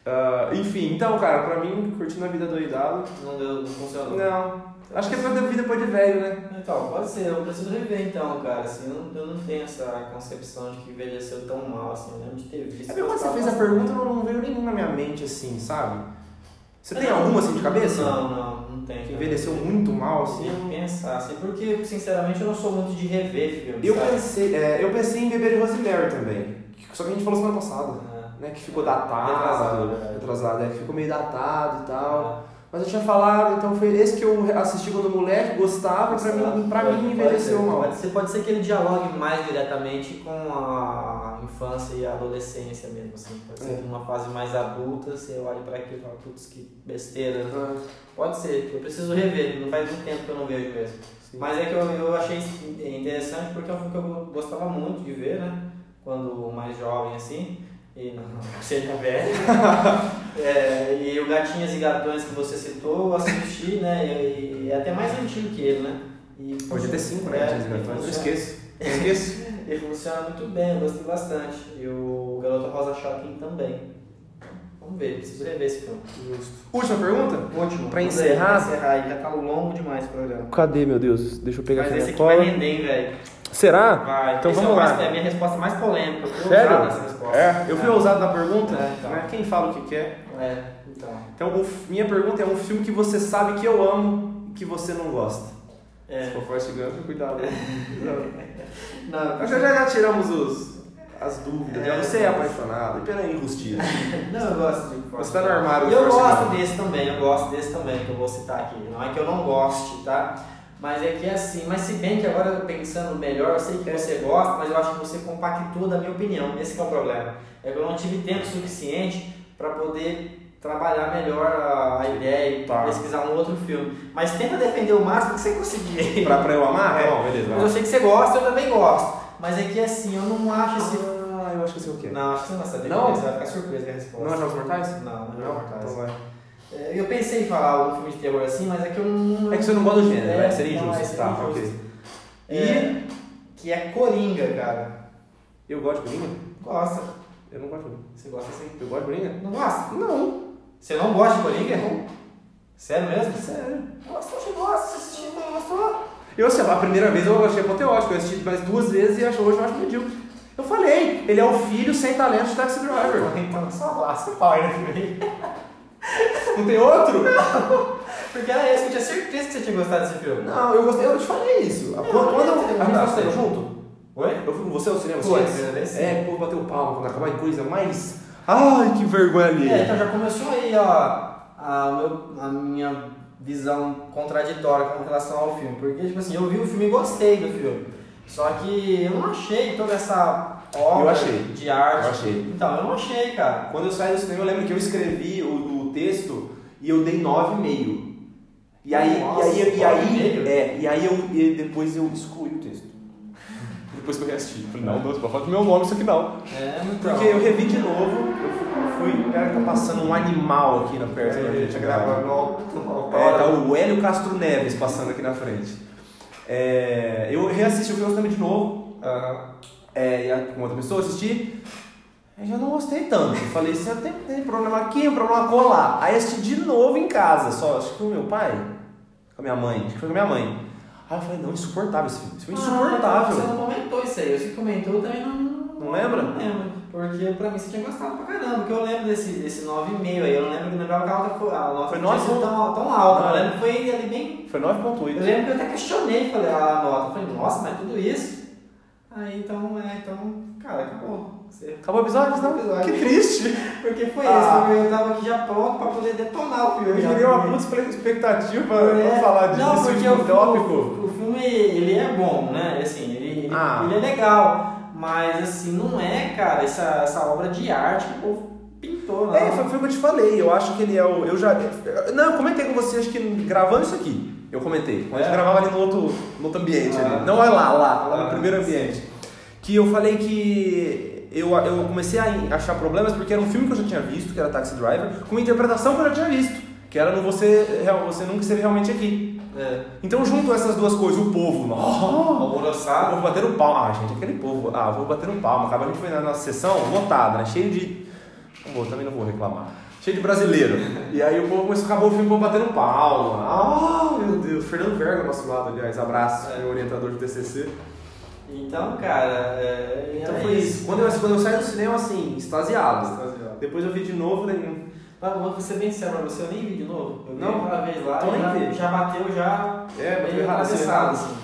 Uh, enfim, então, cara, pra mim, curtindo a vida doidado. Não deu, não funcionou. Não. Acho que é pra vida depois de velho, né? Então, pode ser, eu preciso rever então, cara. Assim, eu não, eu não tenho essa concepção de que envelheceu tão mal, assim, eu lembro de ter visto. É porque quando você fez a pergunta, não, não veio nenhum na minha mente, assim, sabe? Você tem alguma assim de cabeça? Não, não, não tem. Que envelheceu muito mal, assim? Eu pensar, assim, porque sinceramente eu não sou muito de rever filmes. Eu sabe? pensei, é, eu pensei em Bebê de Rosemary também. Só que a gente falou semana passada. É. Né, que ficou datado. Retrasado, retrasado, é, que ficou meio datado e tal. É. Mas eu tinha falado, então foi esse que eu assisti quando moleque, gostava, e pra mim, pra mim envelheceu mal. Pode ser, pode ser que ele dialogue mais diretamente com a infância e adolescência mesmo, assim. Pode ser é. que numa fase mais adulta você olhe para aquilo e fala, putz, que besteira. É. Pode ser, eu preciso rever, não faz muito tempo que eu não vejo mesmo. Sim. Mas é que eu, eu achei interessante porque é um filme que eu gostava muito de ver, né? Quando mais jovem assim e não, seja velho. é, e o Gatinhas e Gatões que você citou, eu assisti, né? E, e é até mais antigo que ele, né? E, Hoje é até 5, né? Gatinhas e Gatões, não esqueço. esqueço. ele funciona muito bem, eu gostei bastante. E o Garota Rosa Shocking também. Vamos ver, preciso rever esse filme. Justo. Última pergunta? Última. Pra encerrar? Pra encerrar, já tá longo demais o programa. Cadê, meu Deus? Deixa eu pegar Mas aqui esse aqui cola. vai render, velho. Será? Vai. Então Esse vamos é lá. É a minha resposta mais polêmica. Eu fui Sério? ousado nessa resposta. É, eu fui é. ousado na pergunta. É, então. né? Quem fala o que quer. É, então. Então, o, minha pergunta é um filme que você sabe que eu amo e que você não gosta. É. Se for Forrest Gump, cuidado. não, Mas já, já tiramos os, as dúvidas. É, você é apaixonado. E pela injustiça. não, eu gosto de Você tá no armário. E eu gosto desse também, eu gosto desse também, que eu vou citar aqui. Não é que eu não goste, tá? Mas é que é assim, mas se bem que agora pensando melhor, eu sei que você gosta, mas eu acho que você compactou da minha opinião. Esse é o problema. É que eu não tive tempo suficiente para poder trabalhar melhor a, a ideia e tá. pesquisar um outro filme. Mas tenta defender o máximo que você conseguir. pra, pra eu amar? É. Bom, beleza. Mas eu sei que você gosta, eu também gosto. Mas é que assim, eu não acho esse. Ah, eu acho que eu sei o quê? Não, acho que você não vai saber. Não? Você vai ficar surpreso com a resposta. Não é Jogos Mortais? Não, não é Jogos Mortais. Então vai. É, eu pensei em falar um filme de terror assim, mas é que eu não. É que você não gosta do gênero, é, né? Seria não, injusto. é, Tá, seria ok. injusto. É, que é Coringa, cara. Eu gosto de Coringa? Gosta. Eu não gosto de Coringa. Você gosta assim? Eu gosto de Coringa? Não gosta? Não. Você não gosta de Coringa? Não. Sério mesmo? Sério. Nossa, você gosta, você assistiu, não gostou? Eu, assim, a primeira vez eu achei apoteótico, eu assisti mais duas vezes e acho- hoje eu acho medíocre. Eu falei, ele é o filho sem talento de Taxi Driver. Então só lasca o pau nesse filme. Não tem outro? Porque era esse, eu tinha certeza que você tinha gostado desse filme. Não, eu gostei, eu te falei isso. Quando, quando eu, eu- a gente eu- foi junto, Oi? eu fui com você ao cinema, primeira vez, sim. É, pô, bateu palma quando acabar de coisa mais. Ai, que vergonha ali. É, então já começou aí, ó, a, meu- a minha visão contraditória com relação ao filme. Porque, tipo assim, eu vi o filme e gostei do filme. Só que eu não achei toda essa obra de arte. Eu achei. Então, eu não achei, cara. Quando eu saí do cinema, eu lembro que eu escrevi o, o texto e eu dei 9,5. E aí, Nossa, e aí, e aí, 9,5? é, e aí eu, e depois eu excluí o texto. Depois que eu reassisti. Eu Falei, não, não, você pode falar do meu nome isso aqui não. É, então. Porque eu revi de novo, eu fui, cara, tá passando um animal aqui na perto da gente, gravando. no É, tá o Hélio Castro Neves passando aqui na frente. É, eu reassisti o filme também de novo. É, e a- com outra pessoa assisti. Eu já não gostei tanto. Eu falei, se eu tenho, tem problema aqui, um problema colar. Aí assisti de novo em casa, só acho que com o meu pai, com a minha mãe, acho que foi com a minha mãe. Aí eu falei, não, insuportável esse filme. Esse filme é insuportável. Ah, você não comentou isso aí. Você comentou, eu também não. Não lembra? Não lembro. Porque pra mim você tinha gostado pra caramba. Porque eu lembro desse, desse 9,5 aí. Eu não lembro que lembrava que a nota foi, a nota Foi não tinha nove? sido tão, tão alta. Não. Eu lembro que foi ali bem. Foi Eu 9.8. lembro que eu até questionei, falei, a nota. Eu falei, nossa, mas tudo isso? Aí então, é, então, cara, acabou. Você- Acabou o episódio? Não? Episódio. Que triste. Porque foi Ah. isso, eu tava aqui já pronto pra poder detonar o filme. Eu queria uma puta expectativa pra, É. pra falar disso, Não, porque o, tópico. O, o filme, ele é bom, né? Assim, ele, ele, Ah. ele é legal. Mas, assim, não é, cara, essa, essa obra de arte que o povo pintou, não. É, foi, o que eu te falei. Eu acho que ele é o. Eu já. Não, eu comentei com você, acho que gravando isso aqui. Eu comentei. Quando a gente É. gravava ali no outro, no outro ambiente Ah. ali. Não é lá, lá, lá no Ah. primeiro ambiente. Que eu falei que eu, eu comecei a achar problemas porque era um filme que eu já tinha visto, que era Taxi Driver, com uma interpretação que eu já tinha visto. Que era no Você, Real- você Nunca Esteve Realmente Aqui. É. Então junto essas duas coisas, o povo, oh, o Alvoroçado. povo batendo palma. Ah, gente, aquele povo. Ah, vou bater um palma. Acaba a gente foi na nossa sessão lotada, né? Cheio de. Não vou, também não vou reclamar. Cheio de brasileiro. E aí o povo começou, acabou o filme, o povo batendo palma. Ah, meu Deus. Fernando Verga ao nosso lado, aliás. Abraço, É. meu orientador de TCC. Então, cara, é, Então é foi isso. Quando eu, quando eu saí do cinema, assim, extasiado. Extasiado. Depois eu vi de novo, daí. Mas vou ser bem sincero pra você, eu nem vi de novo. Eu Não? uma vez lá Então nem já, vi. já bateu, já É, bateu meio errado, atravessado, assim. assim.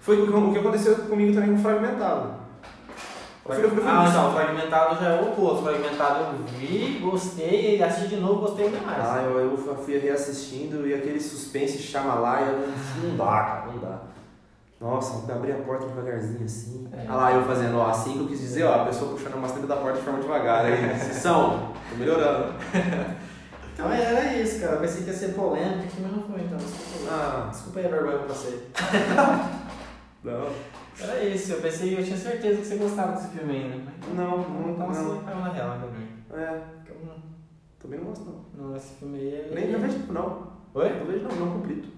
Foi o que- aconteceu comigo também com Fragmentado. Eu fui- eu fui- Ah, não, fragmentado já é o oposto. Fragmentado eu vi, gostei, e assisti de novo, gostei ainda mais. Ah, eu, eu fui reassistindo e aquele suspense chama lá e eu não, não dá, cara, não dá. Nossa, abri a porta devagarzinho assim. É. Ah lá, eu fazendo, ó, assim que eu quis dizer, ó, a pessoa puxando a maçaneta da porta de forma devagar. Aí, sessão, tô melhorando. Então era isso, cara. Eu pensei que ia ser polêmico, mas não foi, então. Desculpa, Ah, desculpa aí a vergonha que eu passei. não. Era isso, eu pensei, eu tinha certeza que você gostava desse filme ainda. mas Não, Não, não, então não. caiu na real também. É, Então, também não gosto não. Não, esse filme aí. ele- Nem não vejo não. Oi? Não vejo não, não completo.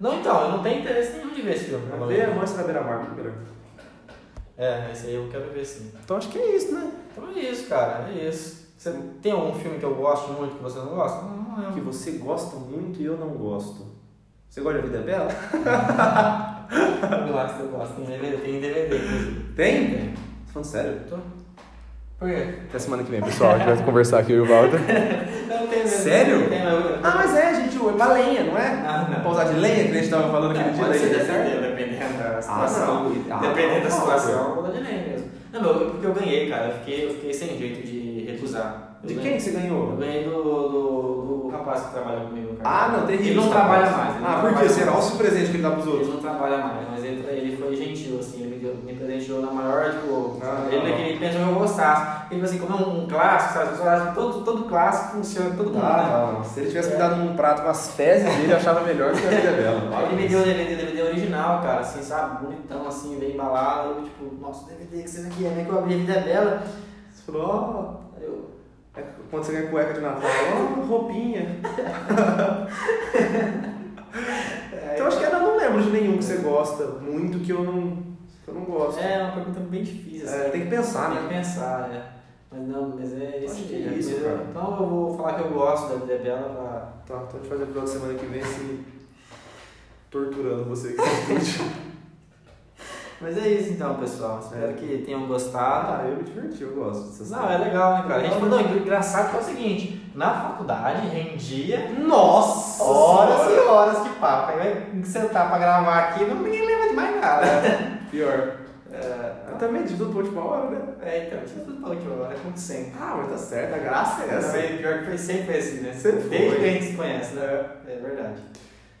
Não, então, eu não tenho interesse nenhum de ver esse filme. pelo Vê a. Mostra da Beira Mar primeiro. É, esse aí eu quero ver sim. Então acho que é isso, né? Então é isso, cara, é isso. Você tem algum filme que eu gosto muito que você não gosta? Não, não é. Que você gosta muito e eu não gosto. Você gosta de A Vida é Bela? Lá que você gosta. Tem DVD, tem DVD. Tem? Tem. Tá falando sério? Tô. Por quê? Até semana que vem, pessoal. A gente vai conversar aqui, eu e o Walter. Não tem mesmo. Sério? Tem, mas eu- Ah, mas é, gente, é pra lenha, não é? Não, não. Pra usar de lenha, que a gente tava falando aquele dia Pode ser dependendo, dependendo da Ah, situação. Ah, dependendo não, da situação, eu dar de lei mesmo. Não, meu, porque eu ganhei, cara. Eu fiquei, eu fiquei sem jeito de recusar. Eu De ganhei- quem você Eu ganhou? ganhei do, do, do rapaz que trabalha comigo, cara. Ah, não, terrível. Ele não trabalha mais. ele Ah, por quê? Será? Olha o presente que ele dá pros Ele outros. não trabalha mais, mas ele, ele foi gentil, assim, ele me, me presenteou na maior, tipo, Ah, ele, não. ele pensou que eu gostasse. Ele falou assim, como é um, um clássico, sabe? As pessoas acham que todo, todo clássico funciona, todo mundo, né? Ah, não. Se ele tivesse me dado um prato com as fezes dele, eu achava melhor que a vida dela. Ele me deu o DVD, DVD original, cara, assim, sabe? Bonitão, assim, bem embalado. Eu, tipo, nossa, DVD que você aqui é, né? Que eu abri a vida dela. Você falou, Aí eu, ó, é quando você ganha cueca de Natal, ó, roupinha. Então acho que eu não lembro de nenhum que você gosta muito que eu não, eu não gosto. é uma pergunta bem difícil, assim. É, tem que pensar, Tem né? que pensar, é. Mas não, mas é isso. Acho que é isso, cara. Então eu vou falar que eu gosto da vida dela pra. Tá, então a gente faz o episódio semana que vem assim, torturando você que. Mas é isso então, pessoal. Espero É. que tenham gostado. Ah, eu me diverti, eu gosto dessas Não, é legal, né, cara? A gente falou, não, engraçado que é o seguinte, na faculdade rendia Nossa! horas senhora! e horas que papo. Aí vai sentar pra gravar aqui, não ninguém lembra de mais nada. Pior. É, Eu também de tudo pra última hora, né? é, então, tinha tudo pra última hora, como sempre. Ah, mas tá certo, a graça é essa. Pior que foi sempre assim, né? Sempre foi. Desde que a gente se conhece, né? É verdade.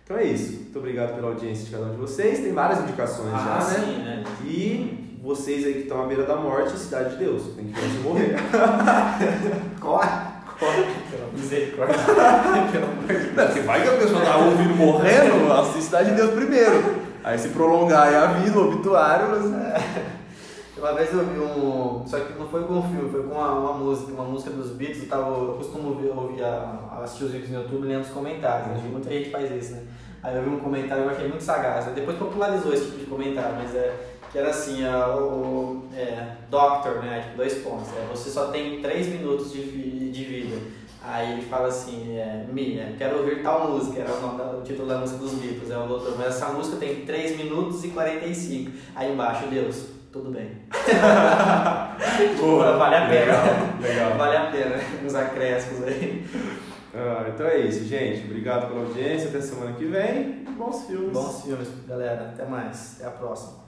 Então é isso. Muito obrigado pela audiência de cada um de vocês. Tem várias indicações já, né? sim, né? E vocês aí que estão à beira da morte, Cidade de Deus. Tem que ver se morrer. Corre! Misericórdia. Pelo amor de Deus. Não, porque vai que a pessoa tá ouvindo morrendo, assiste Cidade de Deus primeiro. Aí se prolongar a vida, o obituário. mas- Uma vez eu vi um. Só que não foi com um filme, foi com uma, uma música, uma música dos Beatles. Eu, tava, eu costumo ouvir, ouvir a, assistir os vídeos no YouTube lendo os comentários. Né? Muita gente faz isso, né? Aí eu vi um comentário que eu achei muito sagaz. Né? Depois popularizou esse tipo de comentário, mas é que era assim, a, o é, Doctor, né? Tipo, dois pontos. É, você só tem três minutos de, de vida. Aí ele fala assim, é, Mia, quero ouvir tal música, era o, título da música dos Beatles, é o doutor, mas essa música tem 3 minutos e 45. Aí embaixo, Deus, tudo bem. Boa, vale a pena. Legal, legal. Vale a pena uns acréscimos aí. Ah, então é isso, gente. Obrigado pela audiência. Até semana que vem. Bons filmes. Bons filmes, galera. Até mais. Até a próxima.